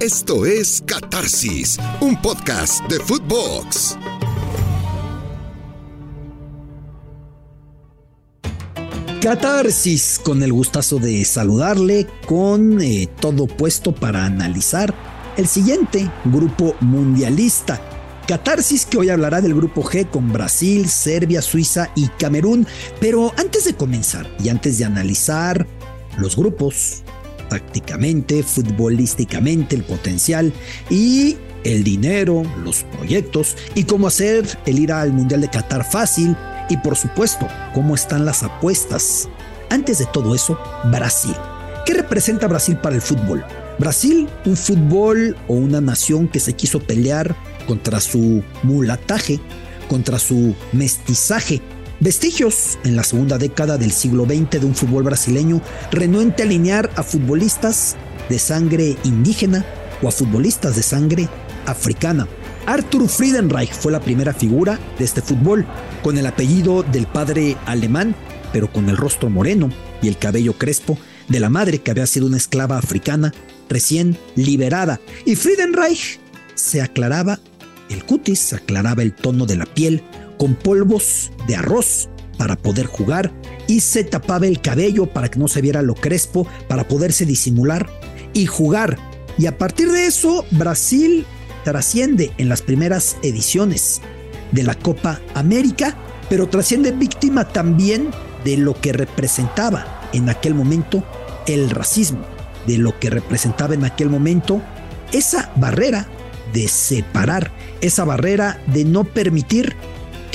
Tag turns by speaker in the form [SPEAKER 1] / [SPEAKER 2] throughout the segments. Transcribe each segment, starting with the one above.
[SPEAKER 1] Esto es Catarsis, un podcast de Footbox.
[SPEAKER 2] Catarsis, con el gustazo de saludarle, con eh, todo puesto para analizar el siguiente grupo mundialista. Catarsis que hoy hablará del grupo G con Brasil, Serbia, Suiza y Camerún. Pero antes de comenzar y antes de analizar los grupos, tácticamente, futbolísticamente, el potencial y el dinero, los proyectos y cómo hacer el ir al Mundial de Qatar fácil y por supuesto cómo están las apuestas. Antes de todo eso, Brasil. ¿Qué representa Brasil para el fútbol? Brasil, un fútbol o una nación que se quiso pelear contra su mulataje, contra su mestizaje, Vestigios en la segunda década del siglo XX de un fútbol brasileño renuente a alinear a futbolistas de sangre indígena o a futbolistas de sangre africana. Arthur Friedenreich fue la primera figura de este fútbol, con el apellido del padre alemán, pero con el rostro moreno y el cabello crespo de la madre que había sido una esclava africana recién liberada. Y Friedenreich se aclaraba el cutis, se aclaraba el tono de la piel con polvos de arroz para poder jugar y se tapaba el cabello para que no se viera lo crespo, para poderse disimular y jugar. Y a partir de eso, Brasil trasciende en las primeras ediciones de la Copa América, pero trasciende víctima también de lo que representaba en aquel momento el racismo, de lo que representaba en aquel momento esa barrera de separar, esa barrera de no permitir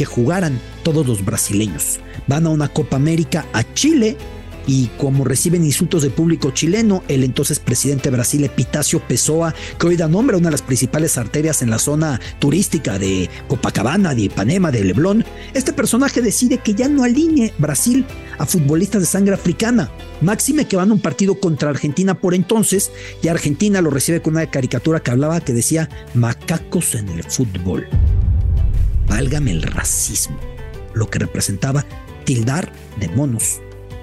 [SPEAKER 2] que jugaran todos los brasileños. Van a una Copa América a Chile y como reciben insultos del público chileno, el entonces presidente de Brasil, Epitacio Pessoa, que hoy da nombre a una de las principales arterias en la zona turística de Copacabana, de Ipanema, de Leblon, este personaje decide que ya no alinee Brasil a futbolistas de sangre africana. Máxime que van a un partido contra Argentina por entonces, y Argentina lo recibe con una caricatura que hablaba que decía macacos en el fútbol válgame el racismo, lo que representaba tildar de monos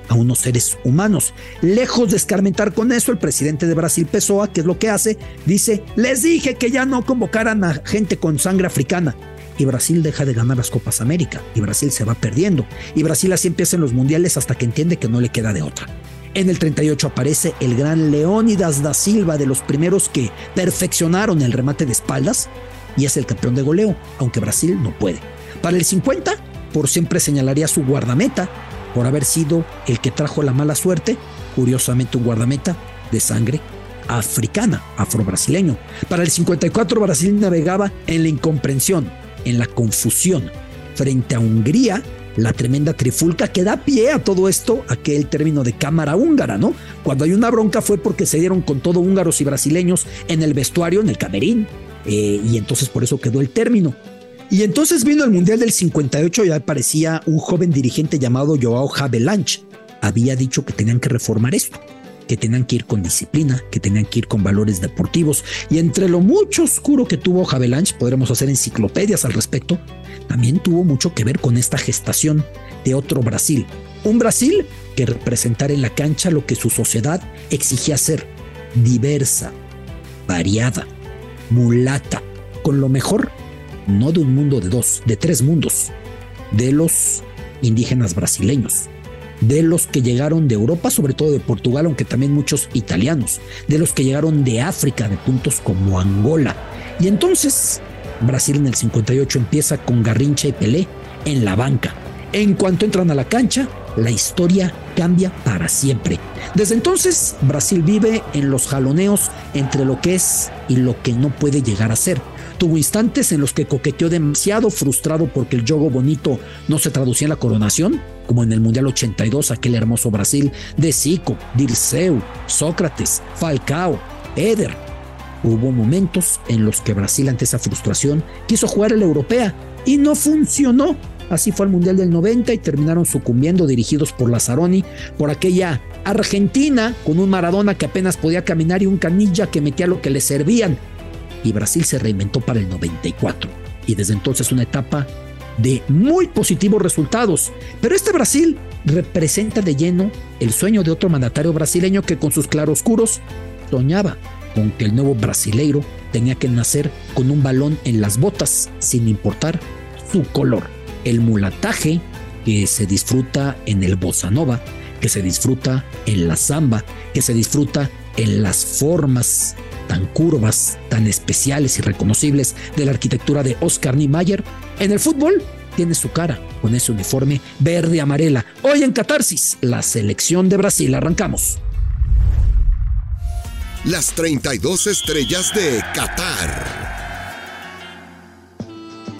[SPEAKER 2] a unos seres humanos. Lejos de escarmentar con eso, el presidente de Brasil, Pessoa, ¿qué es lo que hace? Dice, les dije que ya no convocaran a gente con sangre africana. Y Brasil deja de ganar las Copas América, y Brasil se va perdiendo. Y Brasil así empieza en los mundiales hasta que entiende que no le queda de otra. En el 38 aparece el gran Leónidas da Silva, de los primeros que perfeccionaron el remate de espaldas, y es el campeón de goleo, aunque Brasil no puede. Para el 50, por siempre señalaría su guardameta por haber sido el que trajo la mala suerte, curiosamente un guardameta de sangre africana, afro-brasileño. Para el 54 Brasil navegaba en la incomprensión, en la confusión, frente a Hungría, la tremenda trifulca que da pie a todo esto, aquel término de cámara húngara, ¿no? Cuando hay una bronca fue porque se dieron con todo húngaros y brasileños en el vestuario, en el camerín, eh, y entonces por eso quedó el término. Y entonces vino el Mundial del 58 y aparecía un joven dirigente llamado Joao Havelange. Había dicho que tenían que reformar esto, que tenían que ir con disciplina, que tenían que ir con valores deportivos. Y entre lo mucho oscuro que tuvo Havelange, podremos hacer enciclopedias al respecto, también tuvo mucho que ver con esta gestación de otro Brasil. Un Brasil que representara en la cancha lo que su sociedad exigía ser, diversa, variada mulata, con lo mejor, no de un mundo de dos, de tres mundos, de los indígenas brasileños, de los que llegaron de Europa, sobre todo de Portugal, aunque también muchos italianos, de los que llegaron de África, de puntos como Angola. Y entonces Brasil en el 58 empieza con Garrincha y Pelé en la banca. En cuanto entran a la cancha, la historia cambia para siempre. Desde entonces, Brasil vive en los jaloneos entre lo que es y lo que no puede llegar a ser. Tuvo instantes en los que coqueteó demasiado frustrado porque el yogo bonito no se traducía en la coronación, como en el Mundial 82, aquel hermoso Brasil de Zico, Dirceu, Sócrates, Falcao, Eder. Hubo momentos en los que Brasil ante esa frustración quiso jugar el europea y no funcionó Así fue el Mundial del 90 y terminaron sucumbiendo dirigidos por Lazzaroni, por aquella Argentina con un Maradona que apenas podía caminar y un Canilla que metía lo que le servían. Y Brasil se reinventó para el 94 y desde entonces una etapa de muy positivos resultados. Pero este Brasil representa de lleno el sueño de otro mandatario brasileño que con sus claroscuros soñaba con que el nuevo brasileiro tenía que nacer con un balón en las botas, sin importar su color. El mulataje que se disfruta en el bossa nova, que se disfruta en la samba, que se disfruta en las formas tan curvas, tan especiales y reconocibles de la arquitectura de Oscar Niemeyer, en el fútbol tiene su cara con ese uniforme verde amarela. Hoy en Catarsis, la selección de Brasil. Arrancamos.
[SPEAKER 1] Las 32 estrellas de Qatar.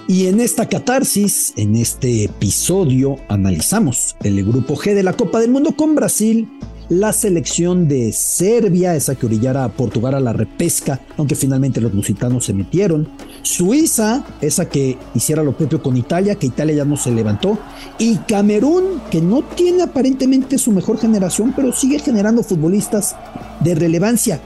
[SPEAKER 2] Y en esta catarsis, en este episodio, analizamos el grupo G de la Copa del Mundo con Brasil, la selección de Serbia, esa que orillara a Portugal a la repesca, aunque finalmente los lusitanos se metieron, Suiza, esa que hiciera lo propio con Italia, que Italia ya no se levantó, y Camerún, que no tiene aparentemente su mejor generación, pero sigue generando futbolistas de relevancia.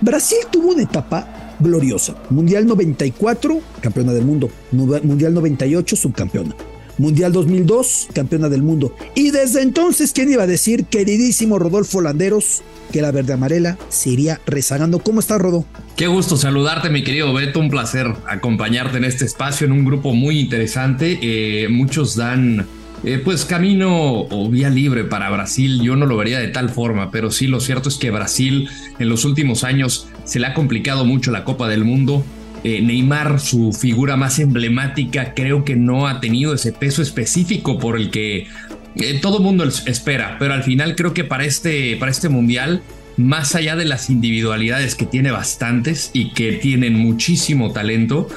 [SPEAKER 2] Brasil tuvo una etapa gloriosa. Mundial 94, campeona del mundo. Mundial 98, subcampeona. Mundial 2002, campeona del mundo. Y desde entonces, ¿quién iba a decir, queridísimo Rodolfo Landeros, que la verde amarela se iría rezagando? ¿Cómo estás, Rodo?
[SPEAKER 3] Qué gusto saludarte, mi querido Beto. Un placer acompañarte en este espacio, en un grupo muy interesante. Eh, muchos dan eh, pues camino o vía libre para Brasil, yo no lo vería de tal forma, pero sí lo cierto es que Brasil en los últimos años se le ha complicado mucho la Copa del Mundo. Eh, Neymar, su figura más emblemática, creo que no ha tenido ese peso específico por el que eh, todo mundo espera, pero al final creo que para este, para este mundial, más allá de las individualidades que tiene bastantes y que tienen muchísimo talento,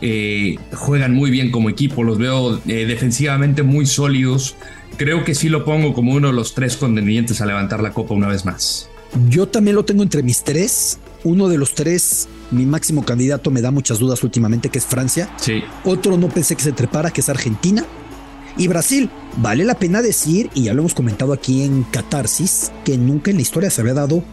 [SPEAKER 3] eh, juegan muy bien como equipo, los veo eh, defensivamente muy sólidos. Creo que sí lo pongo como uno de los tres contendientes a levantar la copa una vez más.
[SPEAKER 2] Yo también lo tengo entre mis tres. Uno de los tres, mi máximo candidato, me da muchas dudas últimamente, que es Francia.
[SPEAKER 3] Sí.
[SPEAKER 2] Otro no pensé que se trepara, que es Argentina. Y Brasil, vale la pena decir, y ya lo hemos comentado aquí en Catarsis, que nunca en la historia se había dado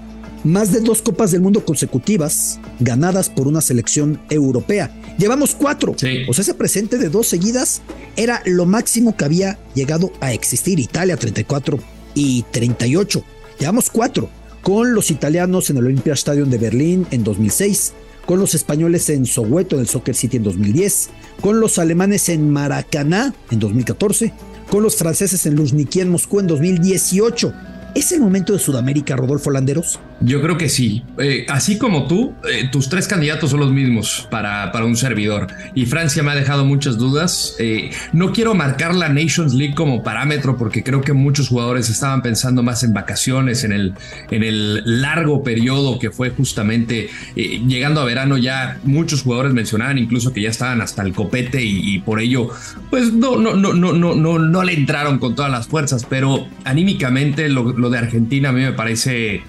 [SPEAKER 2] más de dos Copas del Mundo consecutivas ganadas por una selección europea. Llevamos cuatro. O sea, ese presente de dos seguidas era lo máximo que había llegado a existir. Italia 34 y 38. Llevamos cuatro. Con los italianos en el Olympia Stadium de Berlín en 2006. Con los españoles en Soweto en el Soccer City en 2010. Con los alemanes en Maracaná en 2014. Con los franceses en Luzhniki en Moscú en 2018 ¿Es el momento de Sudamérica, Rodolfo Landeros?
[SPEAKER 3] Yo creo que sí. Eh, así como tú, eh, tus tres candidatos son los mismos para, para, un servidor. Y Francia me ha dejado muchas dudas. Eh, no quiero marcar la Nations League como parámetro porque creo que muchos jugadores estaban pensando más en vacaciones, en el, en el largo periodo que fue justamente llegando a verano. Ya muchos jugadores mencionaban incluso que ya estaban hasta el copete y, por ello, pues no, no, no, no, no, no, no le entraron con todas las fuerzas. Pero anímicamente lo de Argentina a mí me parece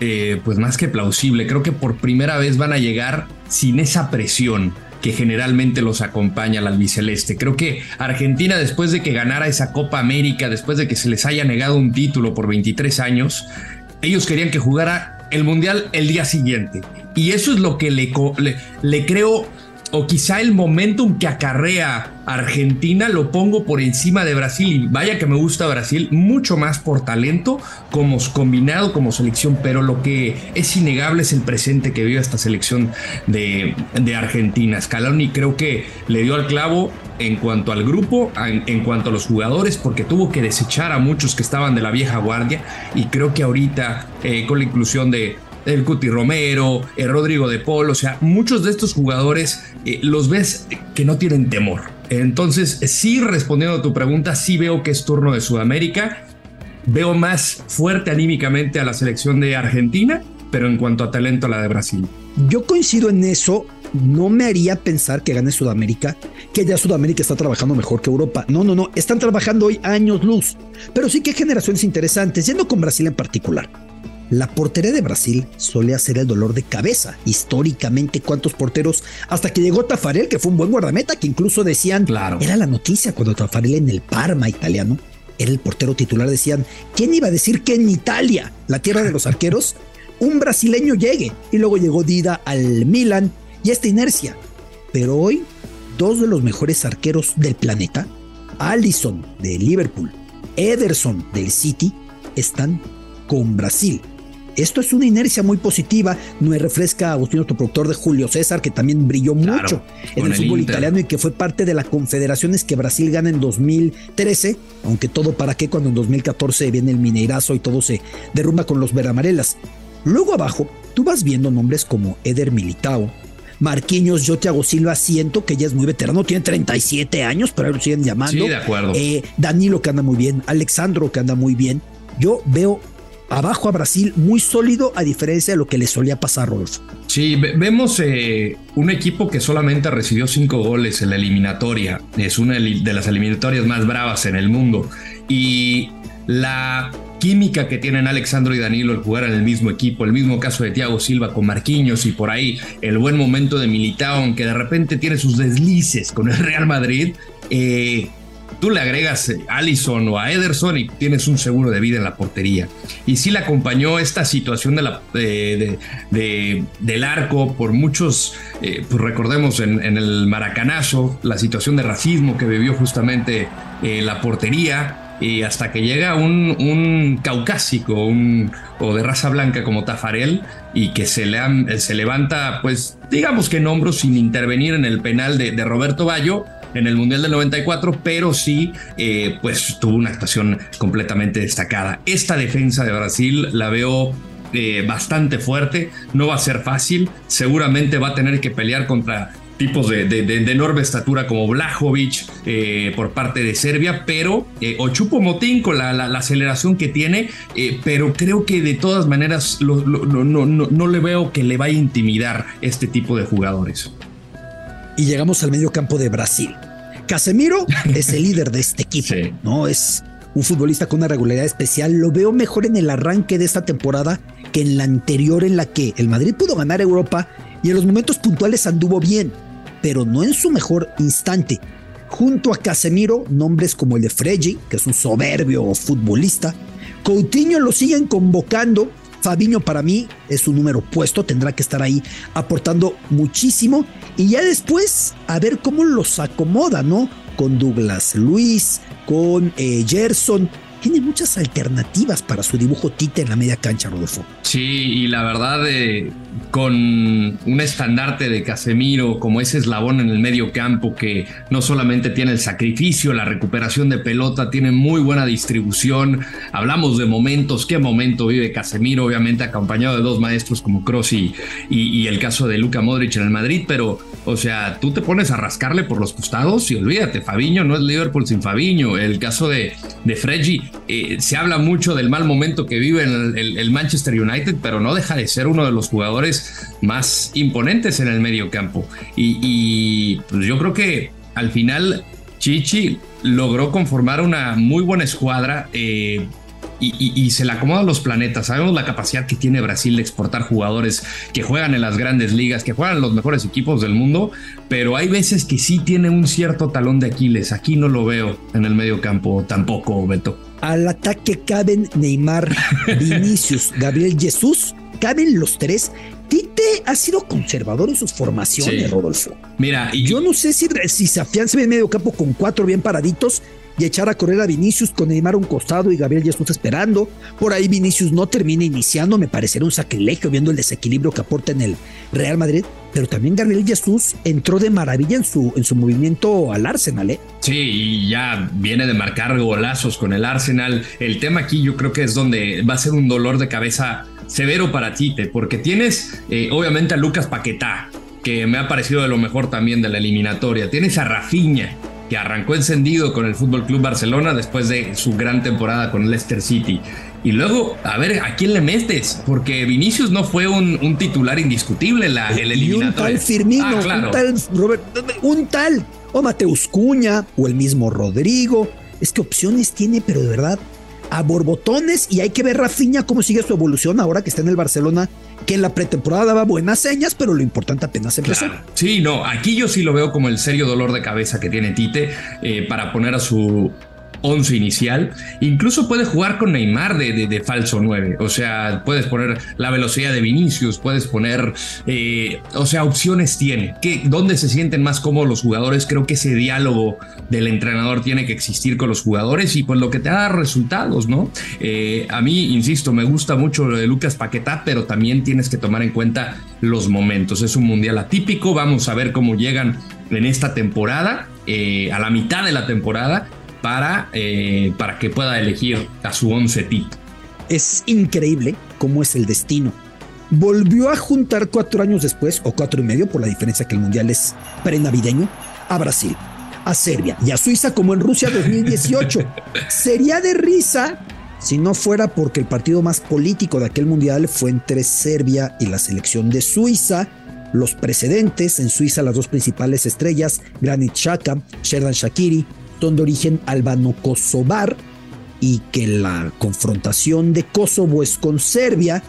[SPEAKER 3] eh, pues más que plausible. Creo que por primera vez van a llegar sin esa presión que generalmente los acompaña al albiceleste. Creo que Argentina, después de que ganara esa Copa América, después de que se les haya negado un título por 23 años, ellos querían que jugara el Mundial el día siguiente. Y eso es lo que le, le, le creo o quizá el momentum que acarrea Argentina lo pongo por encima de Brasil. Y vaya que me gusta Brasil, mucho más por talento, como combinado, como selección. Pero lo que es innegable es el presente que vive esta selección de, Argentina. Scaloni creo que le dio al clavo en cuanto al grupo, en, cuanto a los jugadores, porque tuvo que desechar a muchos que estaban de la vieja guardia. Y creo que ahorita, eh, con la inclusión de el Cuti Romero, el Rodrigo de Paul, o sea, muchos de estos jugadores eh, los ves que no tienen temor. Entonces, sí, respondiendo a tu pregunta, sí veo que es turno de Sudamérica. Veo más fuerte anímicamente a la selección de Argentina, pero en cuanto a talento, a la de Brasil.
[SPEAKER 2] Yo coincido en eso. No me haría pensar que gane Sudamérica, que ya Sudamérica está trabajando mejor que Europa. No, no, no. Están trabajando hoy años luz. Pero sí que generaciones interesantes, yendo con Brasil en particular. La portería de Brasil solía ser el dolor de cabeza. Históricamente, cuántos porteros, hasta que llegó Tafarel, que fue un buen guardameta, que incluso decían,
[SPEAKER 3] claro.
[SPEAKER 2] era la noticia cuando Tafarel en el Parma italiano era el portero titular, decían, ¿quién iba a decir que en Italia, la tierra de los arqueros, un brasileño llegue? Y luego llegó Dida al Milan y esta inercia. Pero hoy, dos de los mejores arqueros del planeta, Allison de Liverpool, Ederson del City, están con Brasil esto es una inercia muy positiva. No refresca a Agustín, otro productor de Julio César, que también brilló mucho en el, fútbol italiano y que fue parte de la confederaciones que Brasil gana en 2013, aunque todo para qué cuando en 2014 viene el Mineirazo y todo se derrumba con los veramarelas. Luego abajo, tú vas viendo nombres como Eder Militao, Marquinhos, yo Thiago Silva, siento que ya es muy veterano, tiene 37 años, pero ahí lo siguen llamando.
[SPEAKER 3] Sí, de acuerdo.
[SPEAKER 2] Eh, Danilo que anda muy bien, Alexandro que anda muy bien. Yo veo abajo a Brasil muy sólido a diferencia de lo que le solía pasar a Rodolfo.
[SPEAKER 3] Sí, vemos eh, un equipo que solamente recibió cinco goles en la eliminatoria. Es una de las eliminatorias más bravas en el mundo. Y la química que tienen Alexandro y Danilo al jugar en el mismo equipo, el mismo caso de Thiago Silva con Marquinhos y por ahí el buen momento de Militao, aunque de repente tiene sus deslices con el Real Madrid, eh, tú le agregas a Allison o a Ederson y tienes un seguro de vida en la portería. Y sí le acompañó esta situación de del arco por muchos, eh, pues recordemos en, el maracanazo, la situación de racismo que vivió justamente eh, la portería y hasta que llega un, caucásico o de raza blanca como Tafarel y que se, le, se levanta, pues digamos que en hombros sin intervenir en el penal de, de Roberto Bayo en el Mundial del 94, pero sí, eh, pues tuvo una actuación completamente destacada. Esta defensa de Brasil la veo eh, bastante fuerte, no va a ser fácil, seguramente va a tener que pelear contra tipos de, enorme estatura como Blajovic eh, por parte de Serbia, pero eh, Ochupo Motín con la, aceleración que tiene, eh, pero creo que de todas maneras no, le veo que le vaya a intimidar este tipo de jugadores.
[SPEAKER 2] Y llegamos al medio campo de Brasil. Casemiro es el líder de este equipo, ¿no? Es un futbolista con una regularidad especial. Lo veo mejor en el arranque de esta temporada que en la anterior en la que el Madrid pudo ganar Europa y en los momentos puntuales anduvo bien pero no en su mejor instante. Junto a Casemiro, nombres como el de Freggi, que es un soberbio futbolista. Coutinho lo siguen convocando. Fabiño para mí es un número puesto, tendrá que estar ahí aportando muchísimo. Y ya después a ver cómo los acomoda, ¿no? Con Douglas Luis, con eh, Gerson tiene muchas alternativas para su dibujo Tite en la media cancha, Rodolfo.
[SPEAKER 3] Sí, y la verdad, eh, con un estandarte de Casemiro como ese eslabón en el medio campo que no solamente tiene el sacrificio, la recuperación de pelota, tiene muy buena distribución. Hablamos de momentos, qué momento vive Casemiro, obviamente acompañado de dos maestros como Kroos y, y, el caso de Luca Modric en el Madrid, pero, o sea, tú te pones a rascarle por los costados y olvídate, Fabiño no es Liverpool sin Fabiño. El caso de, de Freggi eh, se habla mucho del mal momento que vive el, Manchester United, pero no deja de ser uno de los jugadores más imponentes en el medio campo. Y, pues yo creo que al final Chichi logró conformar una muy buena escuadra. Eh, y, se le acomodan los planetas. Sabemos la capacidad que tiene Brasil de exportar jugadores que juegan en las grandes ligas, que juegan en los mejores equipos del mundo, pero hay veces que sí tiene un cierto talón de Aquiles. Aquí no lo veo en el medio campo tampoco, Beto.
[SPEAKER 2] Al ataque caben Neymar, Vinicius, Gabriel Jesús, caben los tres. Tite ha sido conservador en sus formaciones, Rodolfo.
[SPEAKER 3] Mira,
[SPEAKER 2] y yo no sé si, si se afianza en medio campo con cuatro bien paraditos y echar a correr a Vinicius con Neymar a un costado y Gabriel Jesús esperando. Por ahí Vinicius no termina iniciando, me parecería un sacrilegio viendo el desequilibrio que aporta en el Real Madrid, pero también Gabriel Jesús entró de maravilla en su, en su movimiento al Arsenal, ¿eh?
[SPEAKER 3] Sí, y ya viene de marcar golazos con el Arsenal. El tema aquí yo creo que es donde va a ser un dolor de cabeza severo para Tite, porque tienes eh, obviamente a Lucas Paquetá, que me ha parecido de lo mejor también de la eliminatoria. Tienes a Rafinha, que arrancó encendido con el Fútbol Club Barcelona después de su gran temporada con Leicester City. Y luego, a ver, ¿a quién le metes? Porque Vinicius no fue un, titular indiscutible en la eliminatoria.
[SPEAKER 2] un tal Firmino, ah, un tal Robert, un tal o Mateus Cuña o el mismo Rodrigo. Es que opciones tiene, pero de verdad a borbotones y hay que ver Rafinha cómo sigue su evolución ahora que está en el Barcelona, que en la pretemporada daba buenas señas, pero lo importante apenas empezó.
[SPEAKER 3] Sí, no, aquí yo sí lo veo como el serio dolor de cabeza que tiene Tite eh, para poner a su once inicial. Incluso puede jugar con Neymar de, de, falso 9. O sea, puedes poner la velocidad de Vinicius, puedes poner, eh, o sea, opciones tiene. ¿Qué, ¿Dónde se sienten más cómodos los jugadores? Creo que ese diálogo del entrenador tiene que existir con los jugadores y pues lo que te da resultados, ¿no? Eh, a mí, insisto, me gusta mucho lo de Lucas Paquetá, pero también tienes que tomar en cuenta los momentos. Es un mundial atípico, vamos a ver cómo llegan en esta temporada, eh, a la mitad de la temporada, para, eh, para que pueda elegir a su once tipo.
[SPEAKER 2] Es increíble cómo es el destino. Volvió a juntar cuatro años después, o cuatro y medio, por la diferencia que el mundial es prenavideño, a Brasil, a Serbia y a Suiza como en Rusia 2018. Sería de risa si no fuera porque el partido más político de aquel mundial fue entre Serbia y la selección de Suiza. Los precedentes en Suiza, las dos principales estrellas, Granit Xhaka, Sherdan Shakiri, de origen albano-kosovar y que la confrontación de Kosovo es con Serbia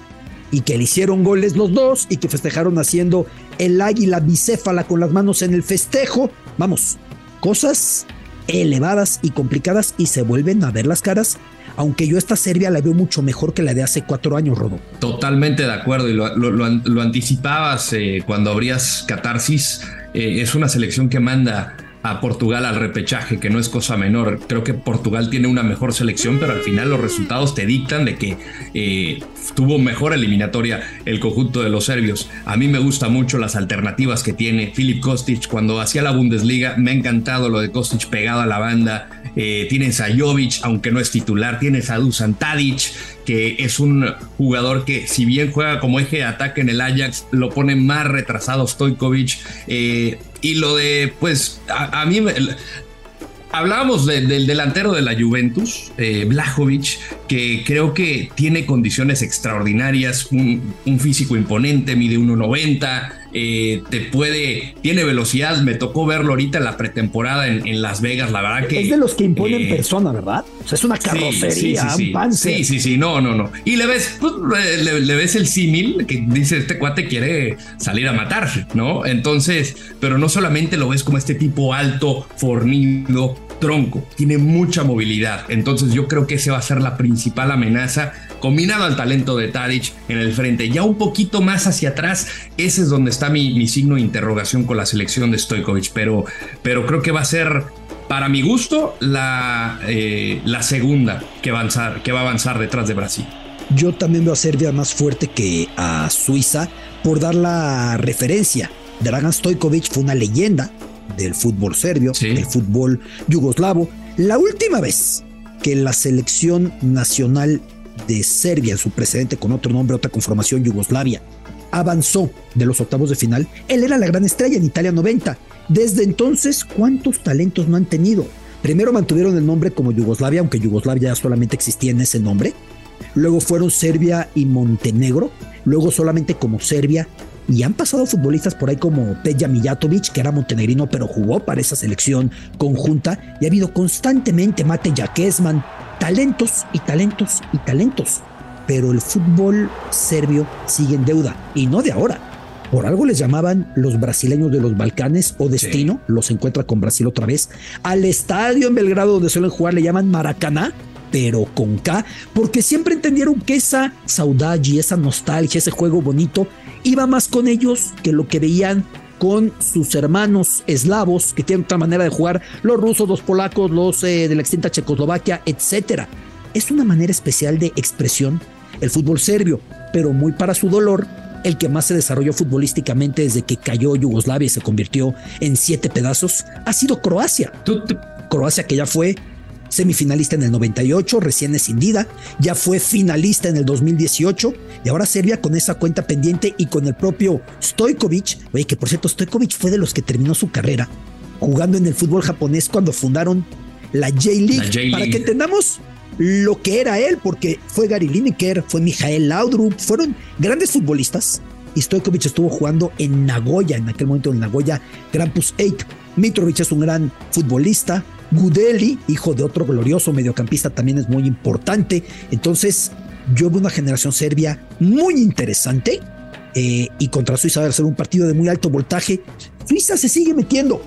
[SPEAKER 2] y que le hicieron goles los dos y que festejaron haciendo el águila bicéfala con las manos en el festejo. Vamos, cosas elevadas y complicadas y se vuelven a ver las caras aunque yo esta Serbia la veo mucho mejor que la de hace cuatro años, Rodo.
[SPEAKER 3] Totalmente de acuerdo, y lo, anticipabas eh, cuando abrías Catarsis. Eh, es una selección que manda a Portugal al repechaje, que no es cosa menor. Creo que Portugal tiene una mejor selección, pero al final los resultados te dictan de que eh, tuvo mejor eliminatoria el conjunto de los serbios. A mí me gustan mucho las alternativas que tiene Filip Kostic cuando hacía la Bundesliga. Me ha encantado lo de Kostic pegado a la banda. Eh, tienes a Jovic, aunque no es titular. Tienes a Dusan Tadic, que es un jugador que, si bien juega como eje de ataque en el Ajax, lo pone más retrasado Stojkovic. Eh, y lo de, pues, a, mí Hablábamos del delantero de la Juventus, eh, que creo que tiene condiciones extraordinarias, un, un físico imponente, mide 1,90, eh, te puede, tiene velocidad, me tocó verlo ahorita en la pretemporada en, Las Vegas, la verdad que...
[SPEAKER 2] Es de los que imponen eh, persona, ¿verdad? O sea, es una carrocería,
[SPEAKER 3] sí, sí, sí, sí, sí, no, no, no. Y le ves, pues, le, ves el símil que dice, este cuate quiere salir a matar, ¿no? Entonces, pero no solamente lo ves como este tipo alto, fornido, tronco, tiene mucha movilidad. Entonces yo creo que ese va a ser la principal amenaza combinado al talento de Tadic en el frente. Ya un poquito más hacia atrás, ese es donde está mi, signo de interrogación con la selección de Stojkovic, pero, pero creo que va a ser, para mi gusto, la, eh, la segunda que, avanzar, que va a avanzar detrás de Brasil.
[SPEAKER 2] Yo también veo a Serbia más fuerte que a Suiza por dar la referencia. Dragan Stojkovic fue una leyenda del fútbol serbio, del fútbol yugoslavo. La última vez que la selección nacional de Serbia, en su precedente con otro nombre, otra conformación, Yugoslavia, avanzó de los octavos de final. Él era la gran estrella en Italia 90. Desde entonces, ¿cuántos talentos no han tenido? Primero mantuvieron el nombre como Yugoslavia, aunque Yugoslavia solamente existía en ese nombre. Luego fueron Serbia y Montenegro. Luego solamente como Serbia. Y han pasado futbolistas por ahí como Peja Mijatovic, que era montenegrino, pero jugó para esa selección conjunta. Y ha habido constantemente Mate Jakesman, talentos y talentos y talentos. Pero el fútbol serbio sigue en deuda y no de ahora. Por algo les llamaban los brasileños de los Balcanes o destino, los encuentra con Brasil otra vez. Al estadio en Belgrado donde suelen jugar le llaman Maracaná, pero con K, porque siempre entendieron que esa saudade, esa nostalgia, ese juego bonito, iba más con ellos que lo que veían con sus hermanos eslavos que tienen otra manera de jugar, los rusos, los polacos, los eh, de la extinta Checoslovaquia, etc. Es una manera especial de expresión el fútbol serbio, pero muy para su dolor, el que más se desarrolló futbolísticamente desde que cayó Yugoslavia y se convirtió en siete pedazos, ha sido Croacia. Croacia que ya fue semifinalista en el 98, recién escindida, ya fue finalista en el 2018 y ahora Serbia con esa cuenta pendiente y con el propio Stojkovic, oye, que por cierto Stojkovic fue de los que terminó su carrera jugando en el fútbol japonés cuando fundaron la J-League, para que entendamos lo que era él, porque fue Gary Lineker, fue Mijael Laudrup, fueron grandes futbolistas. Y Stojkovic estuvo jugando en Nagoya, en aquel momento en Nagoya Grampus 8. Mitrovic es un gran futbolista, Gudeli, hijo de otro glorioso mediocampista, también es muy importante. Entonces, yo veo una generación serbia muy interesante. Eh, y contra Suiza va a ser un partido de muy alto voltaje. Suiza se sigue metiendo.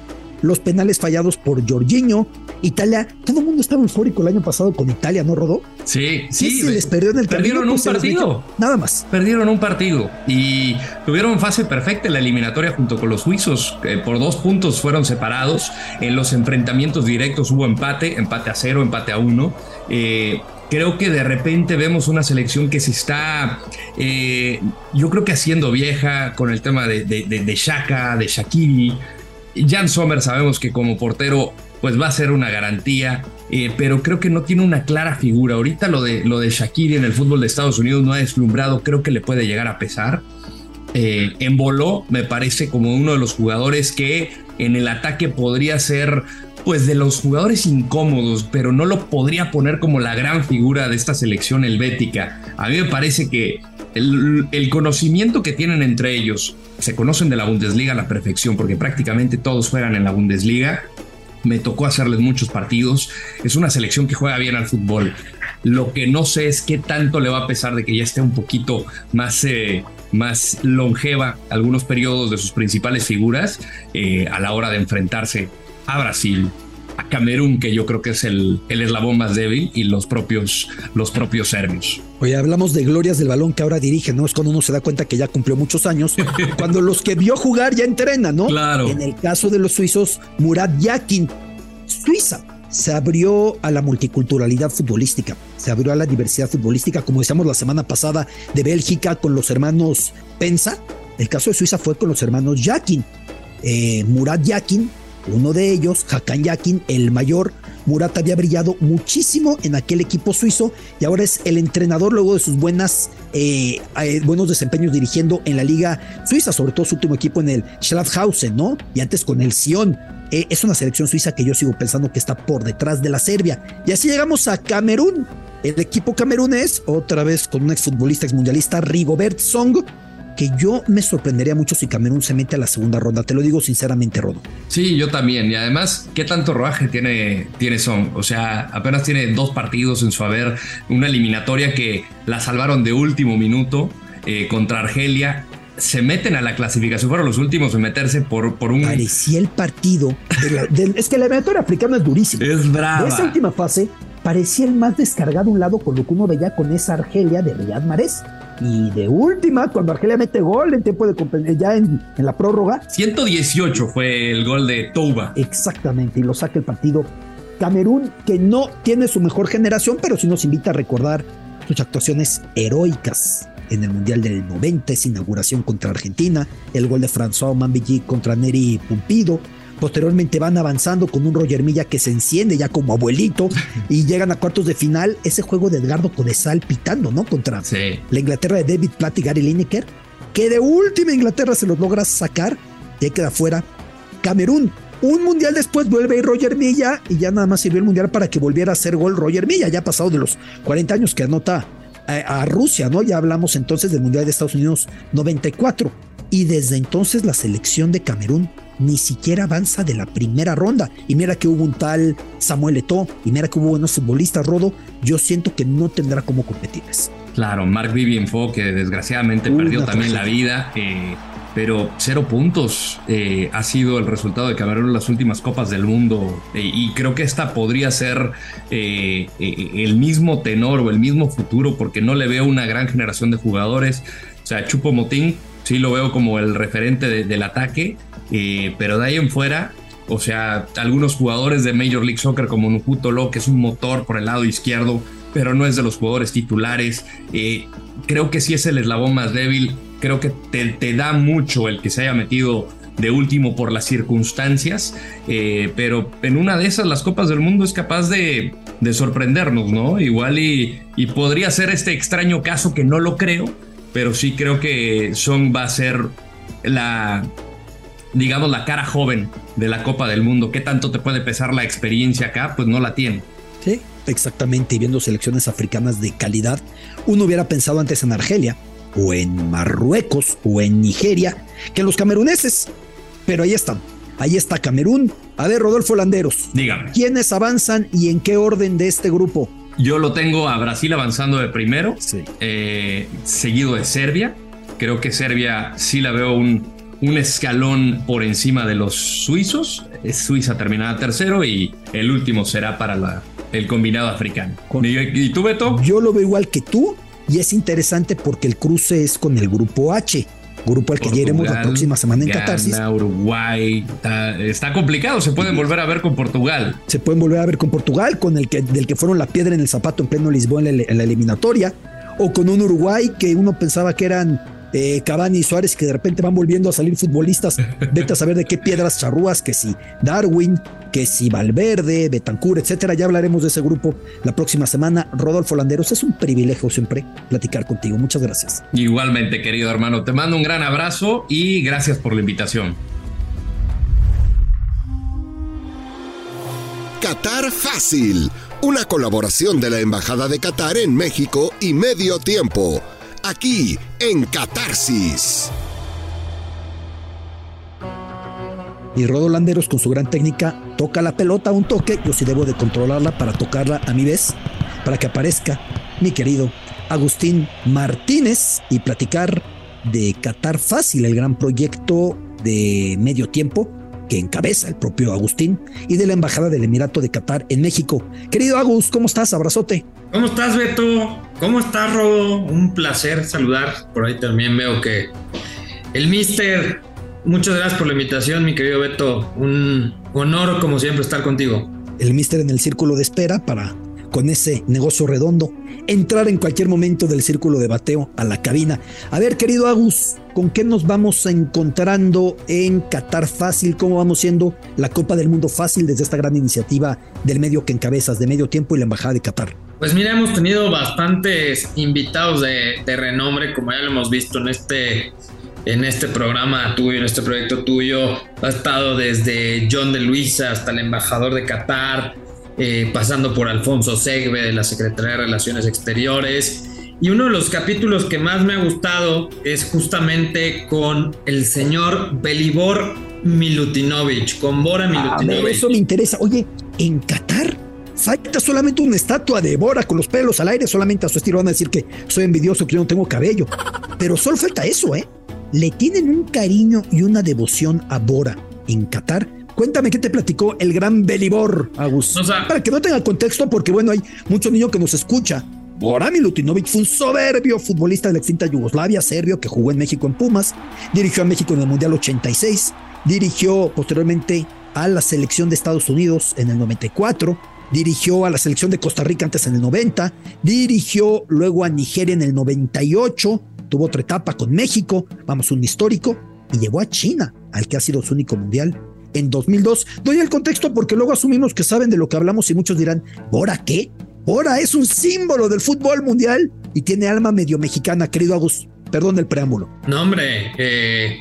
[SPEAKER 2] Los penales fallados por Jorginho. Italia, todo el mundo estaba eufórico el año pasado con Italia, ¿no, Rodó?
[SPEAKER 3] Sí, sí.
[SPEAKER 2] se les perdió en el
[SPEAKER 3] Perdieron un
[SPEAKER 2] Pues
[SPEAKER 3] partido.
[SPEAKER 2] Nada más.
[SPEAKER 3] Perdieron un partido y tuvieron fase perfecta en la eliminatoria junto con los suizos. Eh, por dos puntos fueron separados. En los enfrentamientos directos hubo empate, empate a cero, empate a uno. Eh, creo que de repente vemos una selección que se está, eh, yo creo que haciendo vieja con el tema de, de, de, de Shaka, de Shakiri. Jan Sommer sabemos que como portero pues va a ser una garantía, eh, pero creo que no tiene una clara figura. Ahorita lo de, lo de Shakiri en el fútbol de Estados Unidos no ha deslumbrado, creo que le puede llegar a pesar. Eh, en Boló me parece como uno de los jugadores que en el ataque podría ser pues de los jugadores incómodos, pero no lo podría poner como la gran figura de esta selección helvética. A mí me parece que el, conocimiento que tienen entre ellos, se conocen de la Bundesliga a la perfección, porque prácticamente todos juegan en la Bundesliga. Me tocó hacerles muchos partidos. Es una selección que juega bien al fútbol. Lo que no sé es qué tanto le va a pesar de que ya esté un poquito más, eh, más longeva algunos periodos de sus principales figuras eh, a la hora de enfrentarse a Brasil, a Camerún, que yo creo que es el, el eslabón más débil, y los propios, los propios serbios.
[SPEAKER 2] Oye, hablamos de glorias del balón que ahora dirige, ¿no? Es cuando uno se da cuenta que ya cumplió muchos años, cuando los que vio jugar ya entrenan, ¿no?
[SPEAKER 3] Claro.
[SPEAKER 2] En el caso de los suizos, Murat Yakin, Suiza, se abrió a la multiculturalidad futbolística, se abrió a la diversidad futbolística, como decíamos la semana pasada de Bélgica con los hermanos Pensa, el caso de Suiza fue con los hermanos Yakin. Eh, Murat Yakin uno de ellos, Hakan Yakin, el mayor, Murat había brillado muchísimo en aquel equipo suizo y ahora es el entrenador luego de sus buenas, eh, eh, buenos desempeños dirigiendo en la liga suiza, sobre todo su último equipo en el Schlafhausen, ¿no? Y antes con el Sion. Eh, es una selección suiza que yo sigo pensando que está por detrás de la Serbia. Y así llegamos a Camerún. El equipo camerunés, otra vez con un exfutbolista, exmundialista, Rigobert Song, que yo me sorprendería mucho si Camerún se mete a la segunda ronda. Te lo digo sinceramente, Rodo.
[SPEAKER 3] Sí, yo también. Y además, ¿qué tanto rodaje tiene, tiene Son? O sea, apenas tiene dos partidos en su haber. Una eliminatoria que la salvaron de último minuto eh, contra Argelia. Se meten a la clasificación, fueron los últimos en meterse por, por un.
[SPEAKER 2] Parecía el partido. De la, de, es que la eliminatoria africana es durísima.
[SPEAKER 3] Es brava.
[SPEAKER 2] De esa última fase, parecía el más descargado un lado con lo que uno veía con esa Argelia de Riyad Mahrez. Y de última, cuando Argelia mete gol en tiempo de ya en, en, la prórroga.
[SPEAKER 3] 118 fue el gol de Touba.
[SPEAKER 2] Exactamente, y lo saca el partido. Camerún, que no tiene su mejor generación, pero sí nos invita a recordar sus actuaciones heroicas en el Mundial del 90, esa inauguración contra Argentina, el gol de François Mambillí contra Neri Pumpido, Posteriormente van avanzando con un Roger Milla que se enciende ya como abuelito y llegan a cuartos de final. Ese juego de Edgardo Codesal pitando, ¿no? Contra
[SPEAKER 3] sí.
[SPEAKER 2] la Inglaterra de David Platt y Gary Lineker, que de última Inglaterra se los logra sacar y ahí queda fuera Camerún. Un mundial después vuelve Roger Milla y ya nada más sirvió el mundial para que volviera a hacer gol Roger Milla, ya pasado de los 40 años que anota a, a Rusia, ¿no? Ya hablamos entonces del mundial de Estados Unidos 94. Y desde entonces la selección de Camerún ni siquiera avanza de la primera ronda. Y mira que hubo un tal Samuel Eto'o, y mira que hubo buenos futbolistas, Rodo. Yo siento que no tendrá cómo competirles.
[SPEAKER 3] Claro, Mark Vivian Fo, que desgraciadamente perdió también tragedia. la vida, eh, pero cero puntos eh, ha sido el resultado de Camerún en las últimas Copas del Mundo. Eh, y creo que esta podría ser el mismo tenor o el mismo futuro, porque no le veo una gran generación de jugadores. O sea, Chupo Motín sí lo veo como el referente de, del ataque, eh, pero de ahí en fuera, o sea, algunos jugadores de Major League Soccer como Nukuto Lo, que es un motor por el lado izquierdo, pero no es de los jugadores titulares. Eh, creo que sí es el eslabón más débil. Creo que te, da mucho el que se haya metido de último por las circunstancias, eh, pero en una de esas las Copas del Mundo es capaz de, de sorprendernos, ¿no? Igual y podría ser este extraño caso que no lo creo, pero sí creo que Song va a ser la, digamos, la cara joven de la Copa del Mundo. ¿Qué tanto te puede pesar la experiencia acá? Pues no la tiene.
[SPEAKER 2] Sí, exactamente. Y viendo selecciones africanas de calidad, uno hubiera pensado antes en Argelia, o en Marruecos, o en Nigeria, que los cameruneses. Pero ahí están. Ahí está Camerún. A ver, Rodolfo Landeros.
[SPEAKER 3] Dígame.
[SPEAKER 2] ¿Quiénes avanzan y en qué orden de este grupo?
[SPEAKER 3] Yo lo tengo a Brasil avanzando de primero,
[SPEAKER 2] sí.
[SPEAKER 3] eh, seguido de Serbia. Creo que Serbia sí la veo un, un escalón por encima de los suizos. Suiza terminará tercero y el último será para la, el combinado africano. ¿Y, tú, Beto?
[SPEAKER 2] Yo lo veo igual que tú y es interesante porque el cruce es con el grupo H grupo al que iremos la próxima semana en Catarsis.
[SPEAKER 3] Uruguay, está, complicado, se pueden volver a ver con Portugal.
[SPEAKER 2] Se pueden volver a ver con Portugal, con el que, del que fueron la piedra en el zapato en pleno Lisboa en la eliminatoria, o con un Uruguay que uno pensaba que eran eh, Cavani y Suárez que de repente van volviendo a salir futbolistas. Vete a saber de qué piedras charrúas, que si Darwin, que si Valverde, Betancur, etcétera. Ya hablaremos de ese grupo la próxima semana. Rodolfo Landeros, es un privilegio siempre platicar contigo. Muchas gracias.
[SPEAKER 3] Igualmente, querido hermano, te mando un gran abrazo y gracias por la invitación.
[SPEAKER 1] Qatar Fácil, una colaboración de la Embajada de Qatar en México y Medio Tiempo aquí en Catarsis.
[SPEAKER 2] Y Rodo Landeros con su gran técnica toca la pelota a un toque, yo sí debo de controlarla para tocarla a mi vez, para que aparezca mi querido Agustín Martínez y platicar de Qatar Fácil, el gran proyecto de medio tiempo que encabeza el propio Agustín y de la Embajada del Emirato de Qatar en México. Querido Agus, ¿cómo estás? Abrazote.
[SPEAKER 4] ¿Cómo estás, Beto? ¿Cómo estás, Rodo? Un placer saludar. Por ahí también veo que el Mister. Muchas gracias por la invitación, mi querido Beto. Un honor, como siempre, estar contigo.
[SPEAKER 2] El Mister en el círculo de espera para, con ese negocio redondo, entrar en cualquier momento del círculo de bateo a la cabina. A ver, querido Agus, ¿con qué nos vamos encontrando en Qatar Fácil? ¿Cómo vamos siendo la Copa del Mundo Fácil desde esta gran iniciativa del medio que encabezas, de medio tiempo y la Embajada de Qatar?
[SPEAKER 4] Pues mira, hemos tenido bastantes invitados de, renombre, como ya lo hemos visto en este, en este programa tuyo, en este proyecto tuyo. Ha estado desde John de Luisa hasta el embajador de Qatar, eh, pasando por Alfonso Segbe de la Secretaría de Relaciones Exteriores. Y uno de los capítulos que más me ha gustado es justamente con el señor Belibor Milutinovich, con Bora ah, Milutinovich.
[SPEAKER 2] eso me interesa. Oye, en Qatar falta solamente una estatua de Bora con los pelos al aire, solamente a su estilo van a decir que soy envidioso, que yo no tengo cabello. Pero solo falta eso, ¿eh? Le tienen un cariño y una devoción a Bora en Qatar Cuéntame qué te platicó el gran Belibor, Agus. Para que no tenga contexto, porque bueno, hay mucho niño que nos escucha. Borami Lutinovic fue un soberbio futbolista de la extinta Yugoslavia, serbio, que jugó en México en Pumas, dirigió a México en el Mundial 86, dirigió posteriormente a la selección de Estados Unidos en el 94, dirigió a la selección de Costa Rica antes en el 90, dirigió luego a Nigeria en el 98, tuvo otra etapa con México, vamos, un histórico, y llegó a China, al que ha sido su único mundial en 2002. Doy el contexto porque luego asumimos que saben de lo que hablamos y muchos dirán, ¿Bora qué? Bora es un símbolo del fútbol mundial y tiene alma medio mexicana, querido Agus. Perdón el preámbulo.
[SPEAKER 4] No, hombre, eh,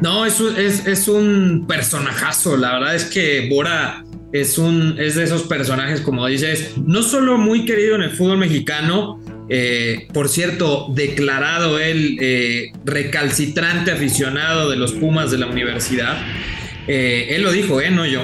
[SPEAKER 4] no, es, es, es, un personajazo. La verdad es que Bora es, un, es de esos personajes, como dices, no solo muy querido en el fútbol mexicano, eh, por cierto, declarado él eh, recalcitrante aficionado de los Pumas de la universidad. Eh, él lo dijo, ¿eh? No yo.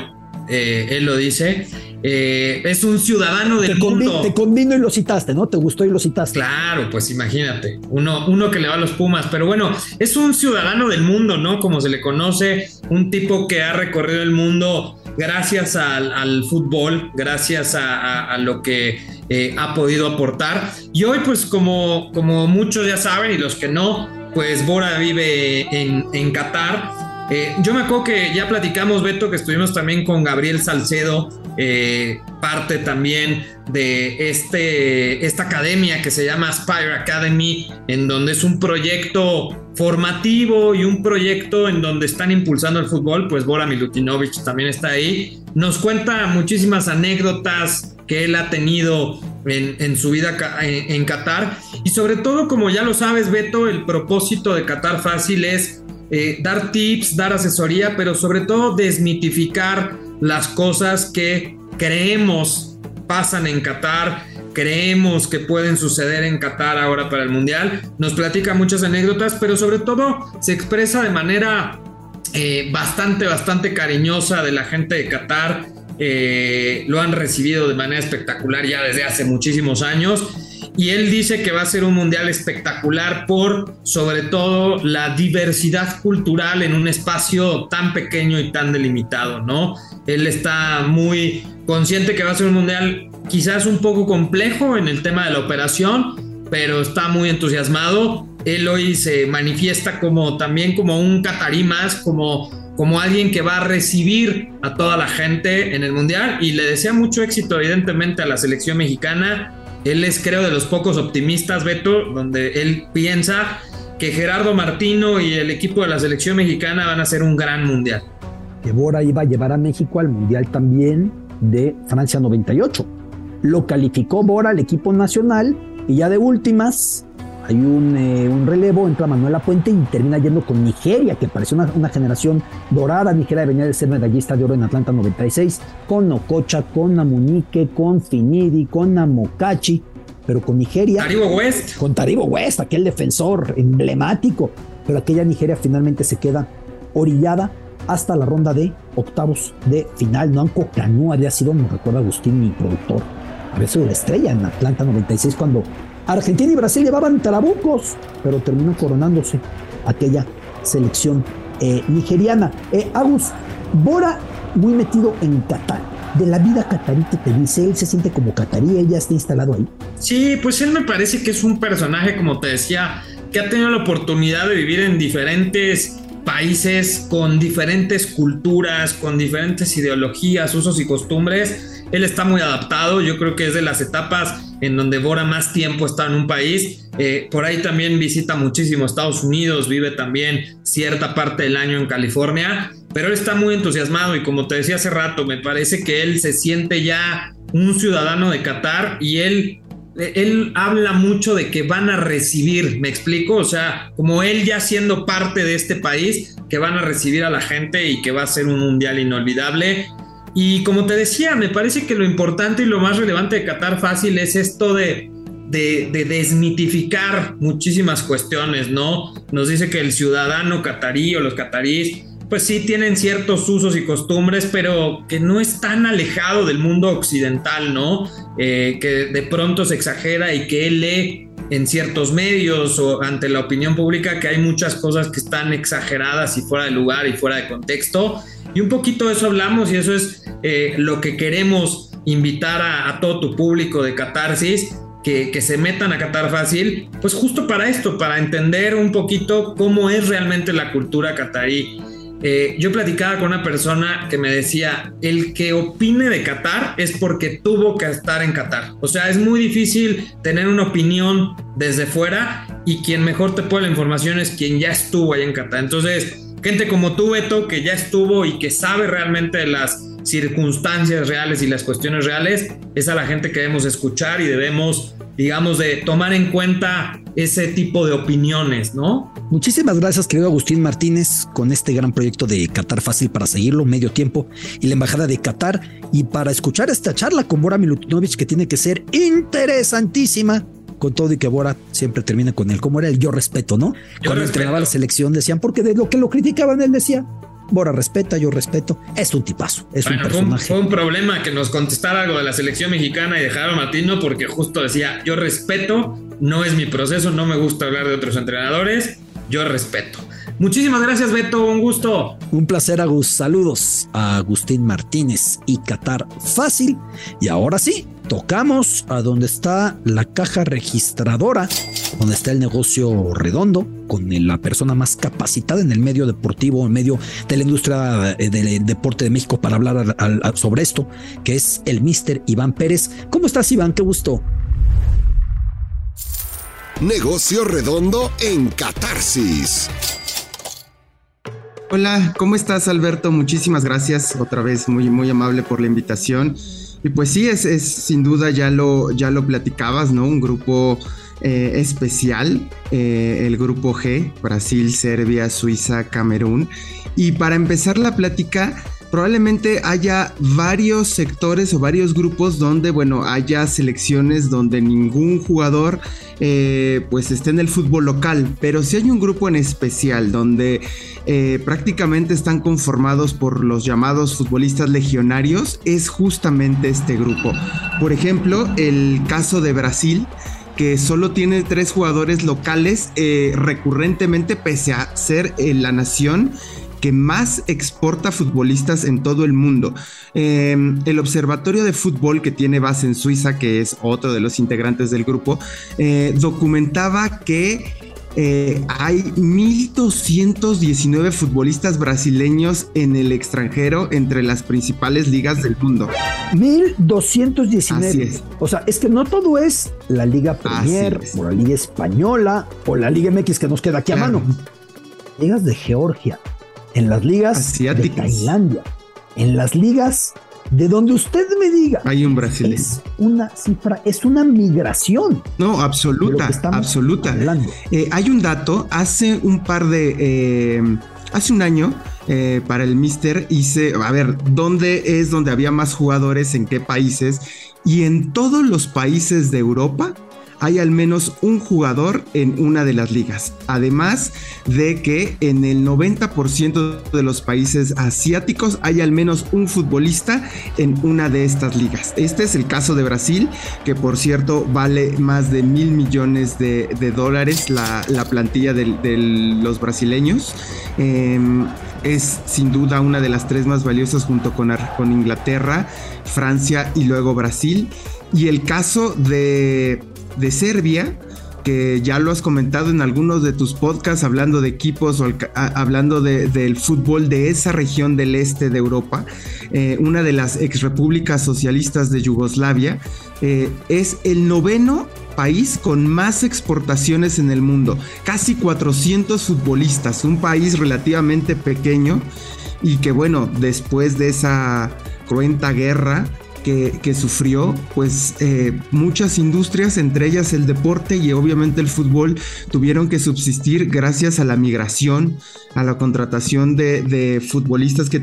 [SPEAKER 4] Eh, él lo dice. Eh, es un ciudadano del mundo.
[SPEAKER 2] te convino y lo citaste, ¿no? Te gustó y lo citaste.
[SPEAKER 4] Claro, pues imagínate. Uno, uno que le va a los Pumas. Pero bueno, es un ciudadano del mundo, ¿no? Como se le conoce. Un tipo que ha recorrido el mundo gracias al, fútbol, gracias a, lo que ha podido aportar. Y hoy, pues como, como muchos ya saben y los que no, pues Bora vive en, en Qatar eh, yo me acuerdo que ya platicamos, Beto, que estuvimos también con Gabriel Salcedo, eh, parte también de este, esta academia que se llama Aspire Academy, en donde es un proyecto formativo y un proyecto en donde están impulsando el fútbol, pues Bora Milutinovic también está ahí. Nos cuenta muchísimas anécdotas que él ha tenido en, su vida en, en Qatar y sobre todo, como ya lo sabes, Beto, el propósito de Qatar Fácil es eh, dar tips, dar asesoría, pero sobre todo desmitificar las cosas que creemos pasan en Qatar, creemos que pueden suceder en Qatar ahora para el Mundial. Nos platica muchas anécdotas, pero sobre todo se expresa de manera eh, bastante, bastante cariñosa de la gente de Qatar. Eh, lo han recibido de manera espectacular ya desde hace muchísimos años y él dice que va a ser un mundial espectacular por sobre todo la diversidad cultural en un espacio tan pequeño y tan delimitado, ¿no? Él está muy consciente que va a ser un mundial quizás un poco complejo en el tema de la operación, pero está muy entusiasmado. Él hoy se manifiesta como también como un catarí más, como, como alguien que va a recibir a toda la gente en el mundial y le desea mucho éxito evidentemente a la selección mexicana él es, creo, de los pocos optimistas, Beto, donde él piensa que Gerardo Martino y el equipo de la selección mexicana van a ser un gran mundial.
[SPEAKER 2] Que Bora iba a llevar a México al mundial también de Francia 98. Lo calificó Bora al equipo nacional y ya de últimas hay un, eh, un, relevo, entra Manuela Puente y termina yendo con Nigeria, que pareció una, una, generación dorada. Nigeria venía de ser medallista de oro en Atlanta 96, con Okocha, con Namunique, con Finidi, con Namokachi, pero con Nigeria.
[SPEAKER 4] Taribo West.
[SPEAKER 2] Con Taribo West, aquel defensor emblemático. Pero aquella Nigeria finalmente se queda orillada hasta la ronda de octavos de final. Noanco Canu había sido, me recuerda Agustín, mi productor, había sido la estrella en Atlanta 96 cuando Argentina y Brasil llevaban trabucos, pero terminó coronándose aquella selección eh, nigeriana. Eh, Agus, Bora muy metido en Qatar. De la vida catarí que te dice, él se siente como catarí, ella está instalado ahí.
[SPEAKER 4] Sí, pues él me parece que es un personaje, como te decía, que ha tenido la oportunidad de vivir en diferentes países, con diferentes culturas, con diferentes ideologías, usos y costumbres. Él está muy adaptado, yo creo que es de las etapas en donde Bora más tiempo está en un país. Eh, por ahí también visita muchísimo Estados Unidos, vive también cierta parte del año en California, pero él está muy entusiasmado y como te decía hace rato, me parece que él se siente ya un ciudadano de Qatar y él él habla mucho de que van a recibir, me explico, o sea, como él ya siendo parte de este país, que van a recibir a la gente y que va a ser un mundial inolvidable. Y como te decía, me parece que lo importante y lo más relevante de Qatar Fácil es esto de, de, desmitificar muchísimas cuestiones, ¿no? Nos dice que el ciudadano catarí o los cataríes, pues sí tienen ciertos usos y costumbres, pero que no es tan alejado del mundo occidental, ¿no? Eh, que de pronto se exagera y que él lee en ciertos medios o ante la opinión pública que hay muchas cosas que están exageradas y fuera de lugar y fuera de contexto. Y un poquito de eso hablamos y eso es eh, lo que queremos invitar a, todo tu público de Catarsis, que, se metan a Qatar Fácil, pues justo para esto, para entender un poquito cómo es realmente la cultura catarí. Eh, yo platicaba con una persona que me decía, el que opine de Qatar es porque tuvo que estar en Qatar. O sea, es muy difícil tener una opinión desde fuera y quien mejor te puede la información es quien ya estuvo ahí en Qatar. Entonces, gente como tú, Beto, que ya estuvo y que sabe realmente las circunstancias reales y las cuestiones reales, es a la gente que debemos escuchar y debemos, digamos, de tomar en cuenta ese tipo de opiniones, ¿no?
[SPEAKER 2] Muchísimas gracias, querido Agustín Martínez, con este gran proyecto de Qatar Fácil para seguirlo, medio tiempo, y la Embajada de Qatar, y para escuchar esta charla con Bora Milutinovic, que tiene que ser interesantísima, con todo y que Bora siempre termina con él, como era el yo respeto, ¿no? Cuando entrenaba la selección decían, porque de lo que lo criticaban, él decía, Bora respeta, yo respeto. Es un tipazo, es un personaje.
[SPEAKER 4] Fue un, problema que nos contestara algo de la selección mexicana y dejar a Martino porque justo decía, yo respeto, no es mi proceso, no me gusta hablar de otros entrenadores, yo respeto. Muchísimas gracias, Beto. Un gusto.
[SPEAKER 2] Un placer, Agus. Saludos a Agustín Martínez y Qatar Fácil. Y ahora sí, tocamos a donde está la caja registradora, donde está el negocio redondo, con la persona más capacitada en el medio deportivo, en medio de la industria eh, del deporte de México para hablar sobre esto, que es el mister Iván Pérez. ¿Cómo estás, Iván? Qué gusto.
[SPEAKER 1] Negocio redondo en Catarsis.
[SPEAKER 5] Hola, ¿cómo estás Alberto? Muchísimas gracias otra vez, muy, muy amable por la invitación. Y pues sí, es, es sin duda ya lo, ya lo platicabas, ¿no? Un grupo eh, especial, eh, el grupo G, Brasil, Serbia, Suiza, Camerún. Y para empezar la plática, probablemente haya varios sectores o varios grupos donde, bueno, haya selecciones donde ningún jugador eh, pues esté en el fútbol local, pero si hay un grupo en especial donde eh, prácticamente están conformados por los llamados futbolistas legionarios, es justamente este grupo. Por ejemplo, el caso de Brasil que solo tiene tres jugadores locales eh, recurrentemente, pese a ser la nación que más exporta futbolistas en todo el mundo. Em, el Observatorio de Fútbol que tiene base en Suiza, que es otro de los integrantes del grupo, eh, documentaba que eh, hay 1.219 futbolistas brasileños en el extranjero entre las principales ligas del mundo.
[SPEAKER 2] 1.219. O sea, es que no todo es la Liga Premier o la Liga Española o la Liga MX que nos queda aquí a mano. Ligas de Georgia, en las ligas de Tailandia, en las ligas de donde usted me diga.
[SPEAKER 5] Hay un brasileño.
[SPEAKER 2] Es una cifra, es una migración.
[SPEAKER 5] No, absoluta, absoluta. Eh, hay un dato, hace un par de, eh, hace un año, eh, para el Mister hice, a ver, ¿dónde es donde había más jugadores, en qué países? Y en todos los países de Europa hay al menos un jugador en una de las ligas. Además de que en el 90% de los países asiáticos hay al menos un futbolista en una de estas ligas. Este es el caso de Brasil, que por cierto vale más de mil millones de, dólares la, plantilla de, los brasileños. Em, es sin duda una de las tres más valiosas junto con, con Inglaterra, Francia y luego Brasil. Y el caso de de Serbia, que ya lo has comentado en algunos de tus podcasts hablando de equipos o hablando del fútbol de esa región del este de Europa, eh, una de las ex repúblicas socialistas de Yugoslavia, eh, es el noveno país con más exportaciones en el mundo, casi 400 futbolistas, un país relativamente pequeño y que bueno, después de esa cruenta guerra, que, sufrió, pues eh, muchas industrias, entre ellas el deporte y obviamente el fútbol, tuvieron que subsistir gracias a la migración, a la contratación de, futbolistas que,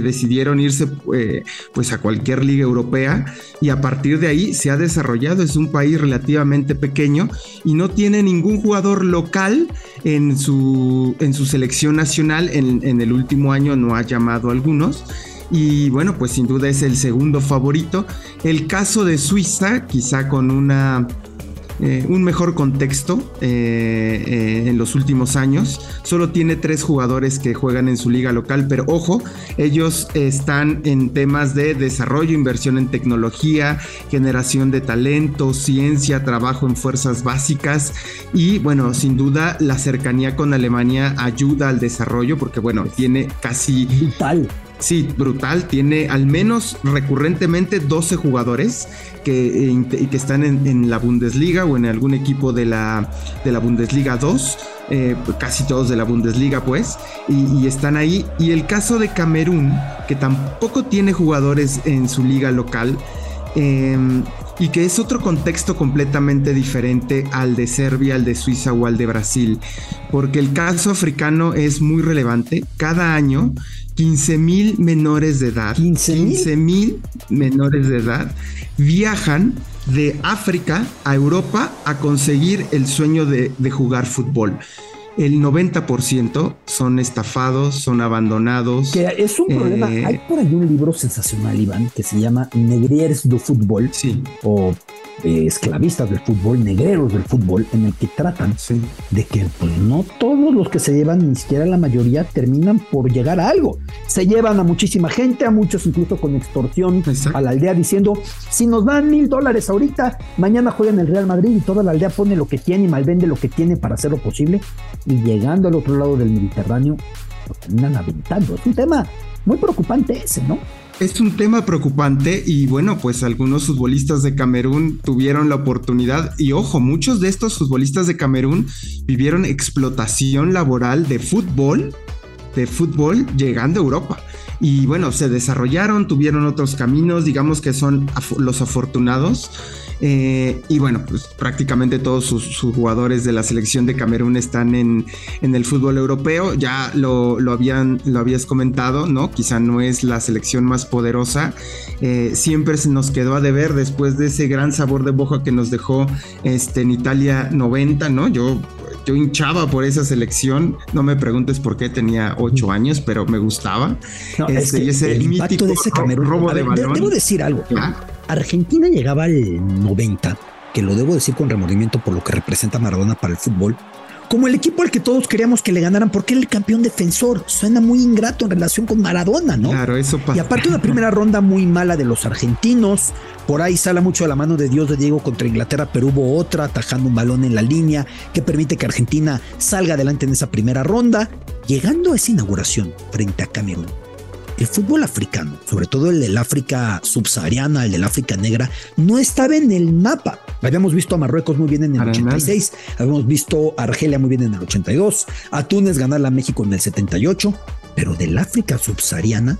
[SPEAKER 5] decidieron irse eh, pues a cualquier liga europea y a partir de ahí se ha desarrollado. Es un país relativamente pequeño y no tiene ningún jugador local en su, en su selección nacional. En, en el último año no ha llamado a algunos y bueno, pues sin duda es el segundo favorito. El caso de Suiza, quizá con una eh, un mejor contexto eh, eh, en los últimos años. Solo tiene tres jugadores que juegan en su liga local, pero ojo, ellos están en temas de desarrollo, inversión en tecnología, generación de talento, ciencia, trabajo en fuerzas básicas y bueno, sin duda la cercanía con Alemania ayuda al desarrollo porque bueno, tiene casi...
[SPEAKER 2] Vital.
[SPEAKER 5] Sí, brutal. Tiene al menos recurrentemente 12 jugadores que, eh, que están en, la Bundesliga o en algún equipo de la, de la Bundesliga 2. Eh, casi todos de la Bundesliga, pues, y, están ahí. Y el caso de Camerún, que tampoco tiene jugadores en su liga local, em, y que es otro contexto completamente diferente al de Serbia, al de Suiza o al de Brasil, porque el caso africano es muy relevante. Cada año 15 mil menores de edad, 15 mil menores de edad viajan de África a Europa a conseguir el sueño de, jugar fútbol. El 90% son estafados, son abandonados.
[SPEAKER 2] Que es un problema. Eh, Hay por ahí un libro sensacional, Iván, que se llama Negriers do Fútbol.
[SPEAKER 5] Sí.
[SPEAKER 2] O eh, esclavistas del fútbol, negreros del fútbol, en el que tratan de que pues, no todos los que se llevan, ni siquiera la mayoría, terminan por llegar a algo. Se llevan a muchísima gente, a muchos incluso con extorsión a la aldea, diciendo, si nos dan mil dólares ahorita, mañana juegan el Real Madrid y toda la aldea pone lo que tiene y malvende lo que tiene para hacerlo posible. Y llegando al otro lado del Mediterráneo, lo terminan aventando. Es un tema muy preocupante ese, ¿no?
[SPEAKER 5] Es un tema preocupante y bueno, pues algunos futbolistas de Camerún tuvieron la oportunidad y ojo, muchos de estos futbolistas de Camerún vivieron explotación laboral de fútbol, de fútbol llegando a Europa. Y bueno, se desarrollaron, tuvieron otros caminos, digamos que son los afortunados eh, y bueno, pues prácticamente todos sus, jugadores de la selección de Camerún están en, el fútbol europeo. Ya lo, habían, lo habías comentado, ¿no? Quizá no es la selección más poderosa. Eh, siempre se nos quedó a deber después de ese gran sabor de boca que nos dejó este, en Italia 90, ¿no? Yo yo hinchaba por esa selección. No me preguntes por qué tenía ocho años, pero me gustaba.
[SPEAKER 2] Este, y ese el mítico de ese Camerún. Robo de balón. Debo decir algo. Argentina llegaba al 90 que lo debo decir con remordimiento por lo que representa Maradona para el fútbol, como el equipo al que todos queríamos que le ganaran porque era el campeón defensor. Suena muy ingrato en relación con Maradona, ¿no?
[SPEAKER 5] Claro, eso pasa.
[SPEAKER 2] Y aparte una primera ronda muy mala de los argentinos. Por ahí sale mucho de la mano de Dios de Diego contra Inglaterra, pero hubo otra atajando un balón en la línea que permite que Argentina salga adelante en esa primera ronda. Llegando a esa inauguración frente a Camerún, el fútbol africano, sobre todo el del África subsahariana, el del África negra, no estaba en el mapa. Habíamos visto a Marruecos muy bien en el 86, habíamos visto a Argelia muy bien en el 82, a Túnez ganar a México en el 78, pero del África subsahariana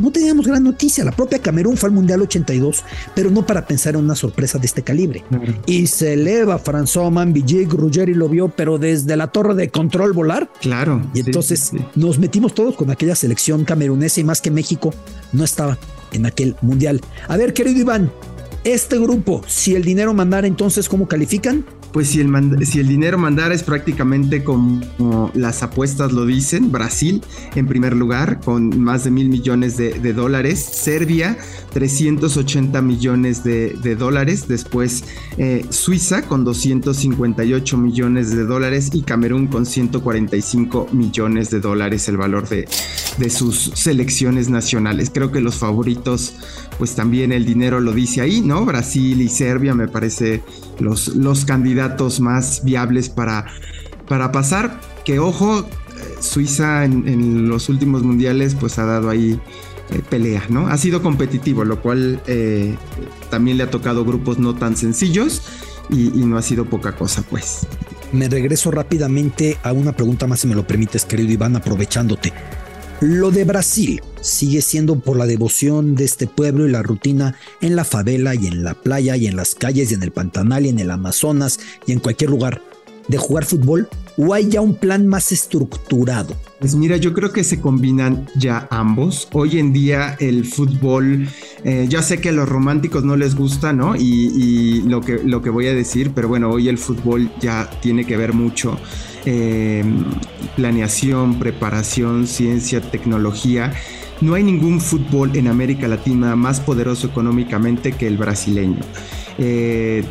[SPEAKER 2] no teníamos gran noticia. La propia Camerún fue al Mundial 82, pero no para pensar en una sorpresa de este calibre. Y se eleva François Mambillic, Ruggeri lo vio, pero desde la torre de control volar.
[SPEAKER 5] Claro.
[SPEAKER 2] Y entonces nos metimos todos con aquella selección camerunesa y más que México no estaba en aquel Mundial. A ver, querido Iván, este grupo, si el dinero mandara, entonces, ¿cómo califican?
[SPEAKER 5] Pues si el, si el dinero mandara es prácticamente como las apuestas lo dicen, Brasil en primer lugar con más de mil millones de, dólares, Serbia 380 millones de, dólares, después eh, Suiza con 258 millones de dólares y Camerún con 145 millones de dólares el valor de, de sus selecciones nacionales. Creo que los favoritos pues también el dinero lo dice ahí, ¿no? Brasil y Serbia me parece los, los candidatos más viables para, para pasar. Que ojo, Suiza en, los últimos mundiales pues ha dado ahí eh, pelea, ¿no? Ha sido competitivo, lo cual eh, también le ha tocado grupos no tan sencillos y no ha sido poca cosa, pues.
[SPEAKER 2] Me regreso rápidamente a una pregunta más, si me lo permites, querido Iván, aprovechándote. Lo de Brasil sigue siendo por la devoción de este pueblo y la rutina en la favela y en la playa y en las calles y en el Pantanal y en el Amazonas y en cualquier lugar de jugar fútbol o hay ya un plan más estructurado?
[SPEAKER 5] Pues mira, yo creo que se combinan ya ambos. Hoy en día el fútbol, eh, ya sé que a los románticos no les gusta, ¿no? Y, lo, que, lo que voy a decir, pero bueno, hoy el fútbol ya tiene que ver mucho eh, planeación, preparación, ciencia, tecnología. No hay ningún fútbol en América Latina más poderoso económicamente que el brasileño. Eh,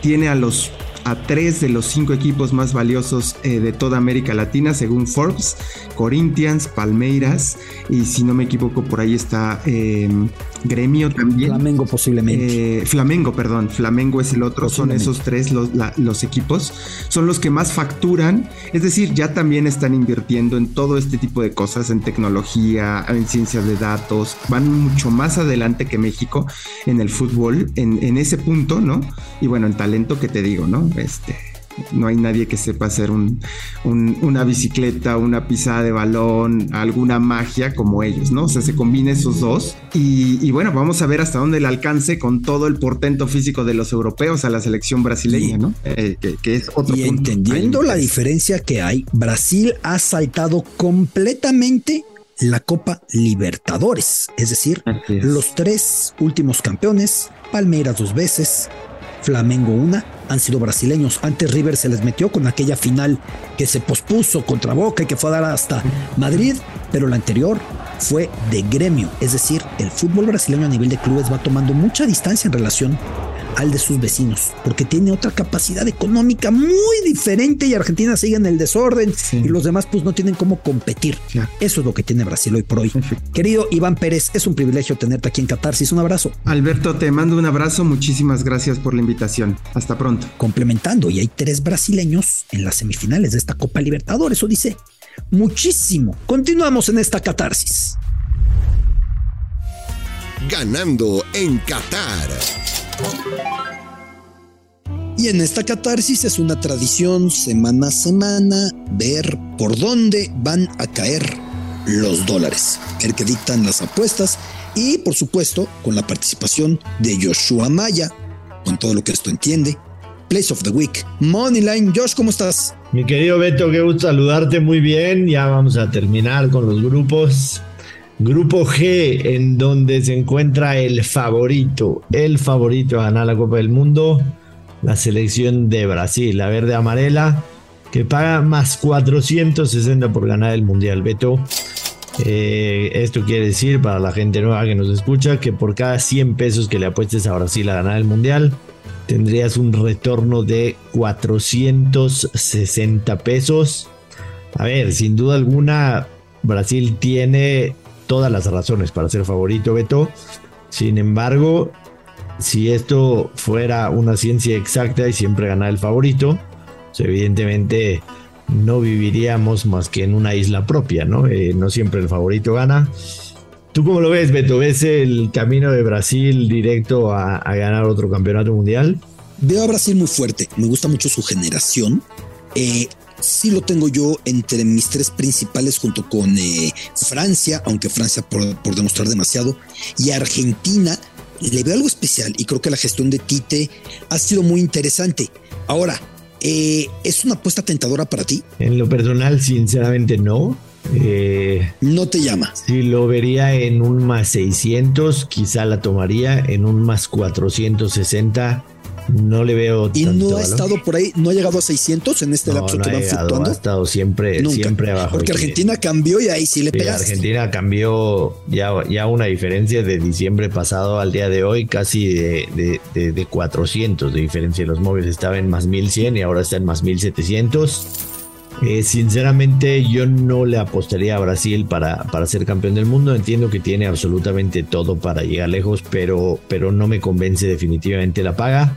[SPEAKER 5] tiene a los a tres de los cinco equipos más valiosos eh, de toda América Latina, según Forbes, Corinthians, Palmeiras, y si no me equivoco, por ahí está em, Gremio también.
[SPEAKER 2] Flamengo posiblemente.
[SPEAKER 5] Eh, Flamengo, perdón, Flamengo es el otro, son esos tres los, los equipos, son los que más facturan, es decir, ya también están invirtiendo en todo este tipo de cosas, en tecnología, en ciencias de datos, van mucho más adelante que México en el fútbol, en, en ese punto, ¿no? Y bueno, en talento que te digo, ¿no? Este, no hay nadie que sepa hacer una bicicleta, una pisada de balón, alguna magia como ellos, ¿no? O sea, se combina esos dos. Y, bueno, vamos a ver hasta dónde el alcance con todo el portento físico de los europeos a la selección brasileña, ¿no? Eh, que, es otro
[SPEAKER 2] y entendiendo la diferencia que hay, Brasil ha saltado completamente la Copa Libertadores, es decir, los tres últimos campeones, Palmeiras dos veces, Flamengo una, han sido brasileños. Antes River se les metió con aquella final que se pospuso contra Boca y que fue a dar hasta Madrid, pero la anterior fue de gremio, es decir, el fútbol brasileño a nivel de clubes va tomando mucha distancia en relación al de sus vecinos, porque tiene otra capacidad económica muy diferente y Argentina sigue en el desorden y los demás pues no tienen cómo competir. Eso es lo que tiene Brasil hoy por hoy. Querido Iván Pérez, es un privilegio tenerte aquí en Catarsis. Un abrazo.
[SPEAKER 5] Alberto, te mando un abrazo. Muchísimas gracias por la invitación. Hasta pronto.
[SPEAKER 2] Complementando, y hay tres brasileños en las semifinales de esta Copa Libertadores, eso dice muchísimo. Continuamos en esta Catarsis.
[SPEAKER 1] Ganando en Qatar.
[SPEAKER 2] Y en esta catarsis es una tradición semana a semana ver por dónde van a caer los dólares, el que dictan las apuestas y por supuesto con la participación de Joshua Maya, con todo lo que esto entiende. Place of the Week, Moneyline. Josh, ¿cómo estás?
[SPEAKER 6] Mi querido Beto, qué gusto saludarte muy bien. Ya vamos a terminar con los grupos. Grupo G, en donde se encuentra el favorito, el favorito a ganar la Copa del Mundo, la selección de Brasil, la verde amarela, que paga más 460 por ganar el Mundial. Beto. Eh, esto quiere decir para la gente nueva que nos escucha que por cada 100 pesos que le apuestes a Brasil a ganar el mundial, tendrías un retorno de 460 pesos. A ver, sin duda alguna, Brasil tiene todas las razones para ser favorito, Beto. Sin embargo, si esto fuera una ciencia exacta y siempre ganar el favorito, pues evidentemente no viviríamos más que en una isla propia, ¿no? Eh, no siempre el favorito gana. ¿Tú cómo lo ves, Beto? ¿Ves el camino de Brasil directo a, ganar otro campeonato mundial?
[SPEAKER 2] Veo a Brasil muy fuerte, me gusta mucho su generación. Eh, sí lo tengo yo entre mis tres principales junto con eh, Francia, aunque Francia por, por, demostrar demasiado, y Argentina. Le veo algo especial y creo que la gestión de Tite ha sido muy interesante. Ahora, eh, ¿Es una apuesta tentadora para ti?
[SPEAKER 6] En lo personal, sinceramente no.
[SPEAKER 2] Eh, no te llama.
[SPEAKER 6] Si lo vería en un más 600, quizá la tomaría. En un más 460, no le veo.
[SPEAKER 2] Y no ha estado por ahí, no ha llegado a 600 en este lapso que van fluctuando.
[SPEAKER 6] Ha estado siempre, siempre abajo.
[SPEAKER 2] Porque Argentina cambió y ahí sí le pegaste.
[SPEAKER 6] Argentina cambió ya, ya una diferencia de diciembre pasado al día de hoy, casi de, de, 400 de diferencia. Los móviles estaban en más 1100 y ahora están en más 1700. Eh, sinceramente, yo no le apostaría a Brasil para, para ser campeón del mundo. Entiendo que tiene absolutamente todo para llegar lejos, pero, pero no me convence definitivamente la paga.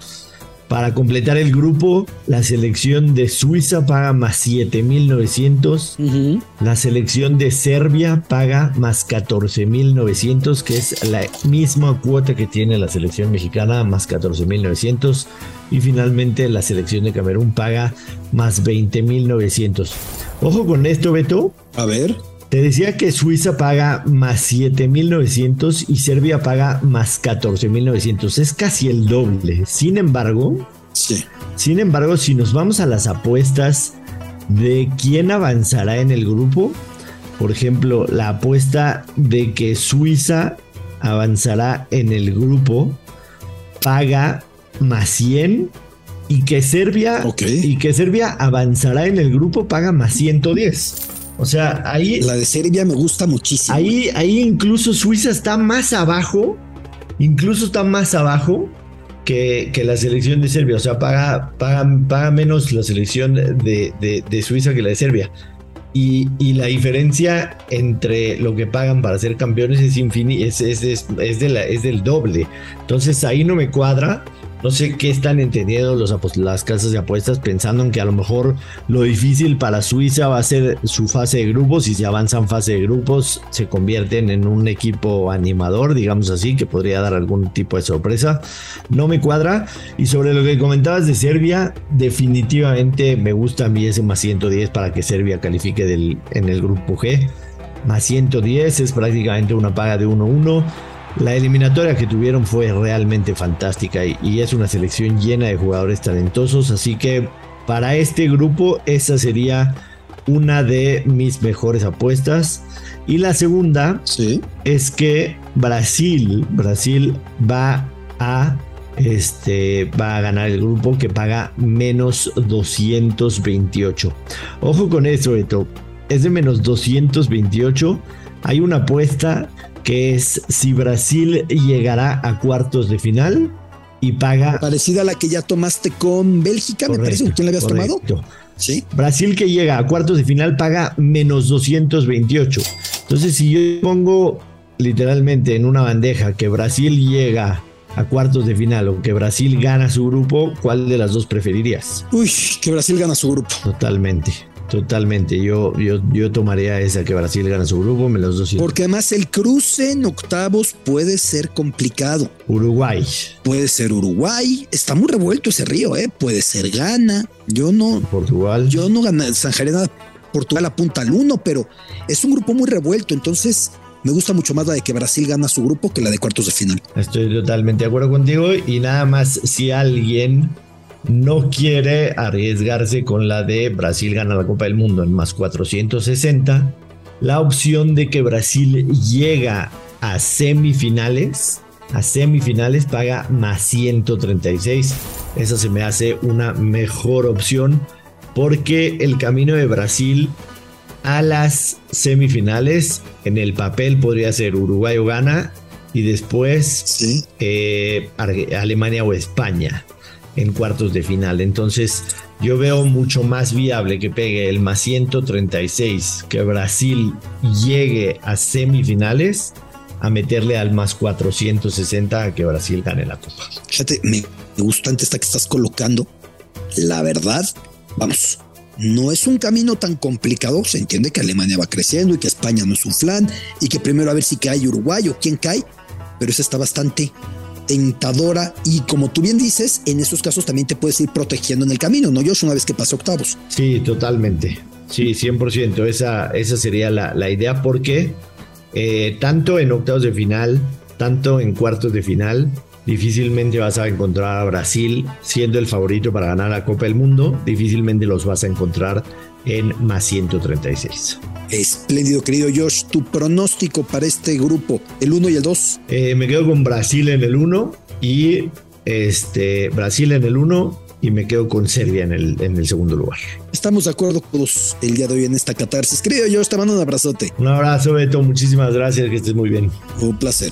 [SPEAKER 6] Para completar el grupo, la selección de Suiza paga más 7.900. La selección de Serbia paga más 14.900, que es la misma cuota que tiene la selección mexicana, más 14.900. Y finalmente la selección de Camerún paga más 20.900. Ojo con esto, Beto.
[SPEAKER 2] A ver.
[SPEAKER 6] Te decía que Suiza paga más 7.900 y Serbia paga más 14.900. Es casi el doble. Sin embargo,
[SPEAKER 2] sí.
[SPEAKER 6] sin embargo, si nos vamos a las apuestas de quién avanzará en el grupo, por ejemplo, la apuesta de que Suiza avanzará en el grupo paga más 100 y que Serbia y que Serbia avanzará en el grupo paga más 110. O sea, ahí.
[SPEAKER 2] La de Serbia me gusta muchísimo.
[SPEAKER 6] Ahí, ahí incluso Suiza está más abajo. Incluso está más abajo que, que la selección de Serbia. O sea, paga, paga, paga menos la selección de, de, Suiza que la de Serbia. Y, y, la diferencia entre lo que pagan para ser campeones es, es, es, es, de la, es del doble. Entonces ahí no me cuadra. No sé qué están entendiendo los, las casas de apuestas pensando en que a lo mejor lo difícil para Suiza va a ser su fase de grupos y si avanzan fase de grupos se convierten en un equipo animador, digamos así, que podría dar algún tipo de sorpresa. No me cuadra. Y sobre lo que comentabas de Serbia, definitivamente me gusta a ese más 110 para que Serbia califique del, en el grupo G. Más 110 es prácticamente una paga de 1-1. La eliminatoria que tuvieron fue realmente fantástica y, es una selección llena de jugadores talentosos, así que para este grupo esa sería una de mis mejores apuestas. Y la segunda es que Brasil, Brasil va a este va a ganar el grupo que paga menos 228. Ojo con eso, Beto. Es de menos 228. Hay una apuesta que es si Brasil llegará a cuartos de final y paga.
[SPEAKER 2] Parecida a la que ya tomaste con Bélgica, me parece. ¿Quién la habías tomado?
[SPEAKER 6] Sí. Brasil que llega a cuartos de final paga menos 228. Entonces, si yo pongo literalmente en una bandeja que Brasil llega a cuartos de final o que Brasil gana su grupo, ¿cuál de las dos preferirías?
[SPEAKER 2] Uy, que Brasil gana su grupo.
[SPEAKER 6] Totalmente. Totalmente, yo, yo, yo tomaría esa que Brasil gana su grupo, me los dos.
[SPEAKER 2] Porque además el cruce en octavos puede ser complicado.
[SPEAKER 6] Uruguay.
[SPEAKER 2] Puede ser Uruguay, está muy revuelto ese río, ¿eh? Puede ser Ghana, yo no.
[SPEAKER 6] Portugal.
[SPEAKER 2] Yo no gané, nada. Portugal apunta al uno, pero es un grupo muy revuelto, entonces me gusta mucho más la de que Brasil gana su grupo que la de cuartos de final.
[SPEAKER 6] Estoy totalmente de acuerdo contigo y nada más si alguien no quiere arriesgarse con la de Brasil gana la Copa del Mundo en más 460. La opción de que Brasil llega a semifinales, a semifinales paga más 136. Esa se me hace una mejor opción porque el camino de Brasil a las semifinales. En el papel podría ser Uruguay o Ghana y después eh, Alemania o España en cuartos de final. Entonces yo veo mucho más viable que pegue el más 136, que Brasil llegue a semifinales, a meterle al más 460 a que Brasil gane la Copa.
[SPEAKER 2] Fíjate, me gusta antes esta que estás colocando. La verdad, vamos, no es un camino tan complicado. Se entiende que Alemania va creciendo y que España no es un flan y que primero a ver si cae Uruguay o quién cae, pero esa está bastante y como tú bien dices, en esos casos también te puedes ir protegiendo en el camino, ¿no, Josh? Una vez que pase octavos.
[SPEAKER 6] Sí, totalmente. Sí, 100%. Esa, esa sería la, idea porque eh, tanto en octavos de final, tanto en cuartos de final, difícilmente vas a encontrar a Brasil siendo el favorito para ganar la Copa del Mundo, difícilmente los vas a encontrar en más 136.
[SPEAKER 2] Espléndido, querido Josh. Tu pronóstico para este grupo, el 1 y el 2.
[SPEAKER 6] Eh, me quedo con Brasil en el 1 y este, Brasil en el 1 y me quedo con Serbia en el, en el segundo lugar.
[SPEAKER 2] Estamos de acuerdo todos el día de hoy en esta catarsis. Querido Josh, te mando un abrazote.
[SPEAKER 6] Un abrazo, Beto. Muchísimas gracias. Que estés muy bien.
[SPEAKER 2] Un placer.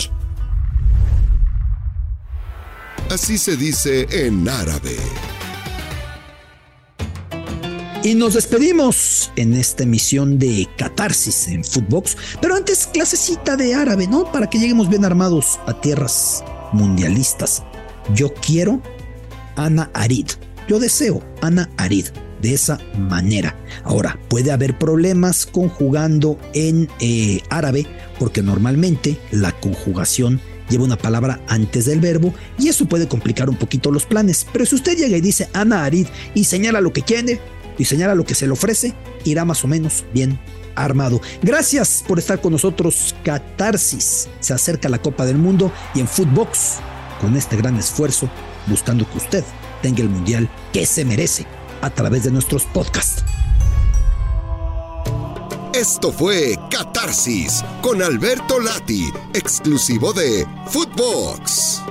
[SPEAKER 1] Así se dice en árabe.
[SPEAKER 2] Y nos despedimos en esta emisión de Catarsis en Footbox. Pero antes, clasecita de árabe, ¿no? Para que lleguemos bien armados a tierras mundialistas. Yo quiero Ana Arid. Yo deseo Ana Arid de esa manera. Ahora, puede haber problemas conjugando en eh, árabe porque normalmente la conjugación lleva una palabra antes del verbo y eso puede complicar un poquito los planes. Pero si usted llega y dice Ana Arid y señala lo que quiere, y señala lo que se le ofrece, irá más o menos bien armado. Gracias por estar con nosotros. Catarsis. Se acerca la Copa del Mundo y en Footbox, con este gran esfuerzo, buscando que usted tenga el mundial que se merece a través de nuestros podcasts.
[SPEAKER 1] Esto fue Catarsis con Alberto Lati, exclusivo de Footbox.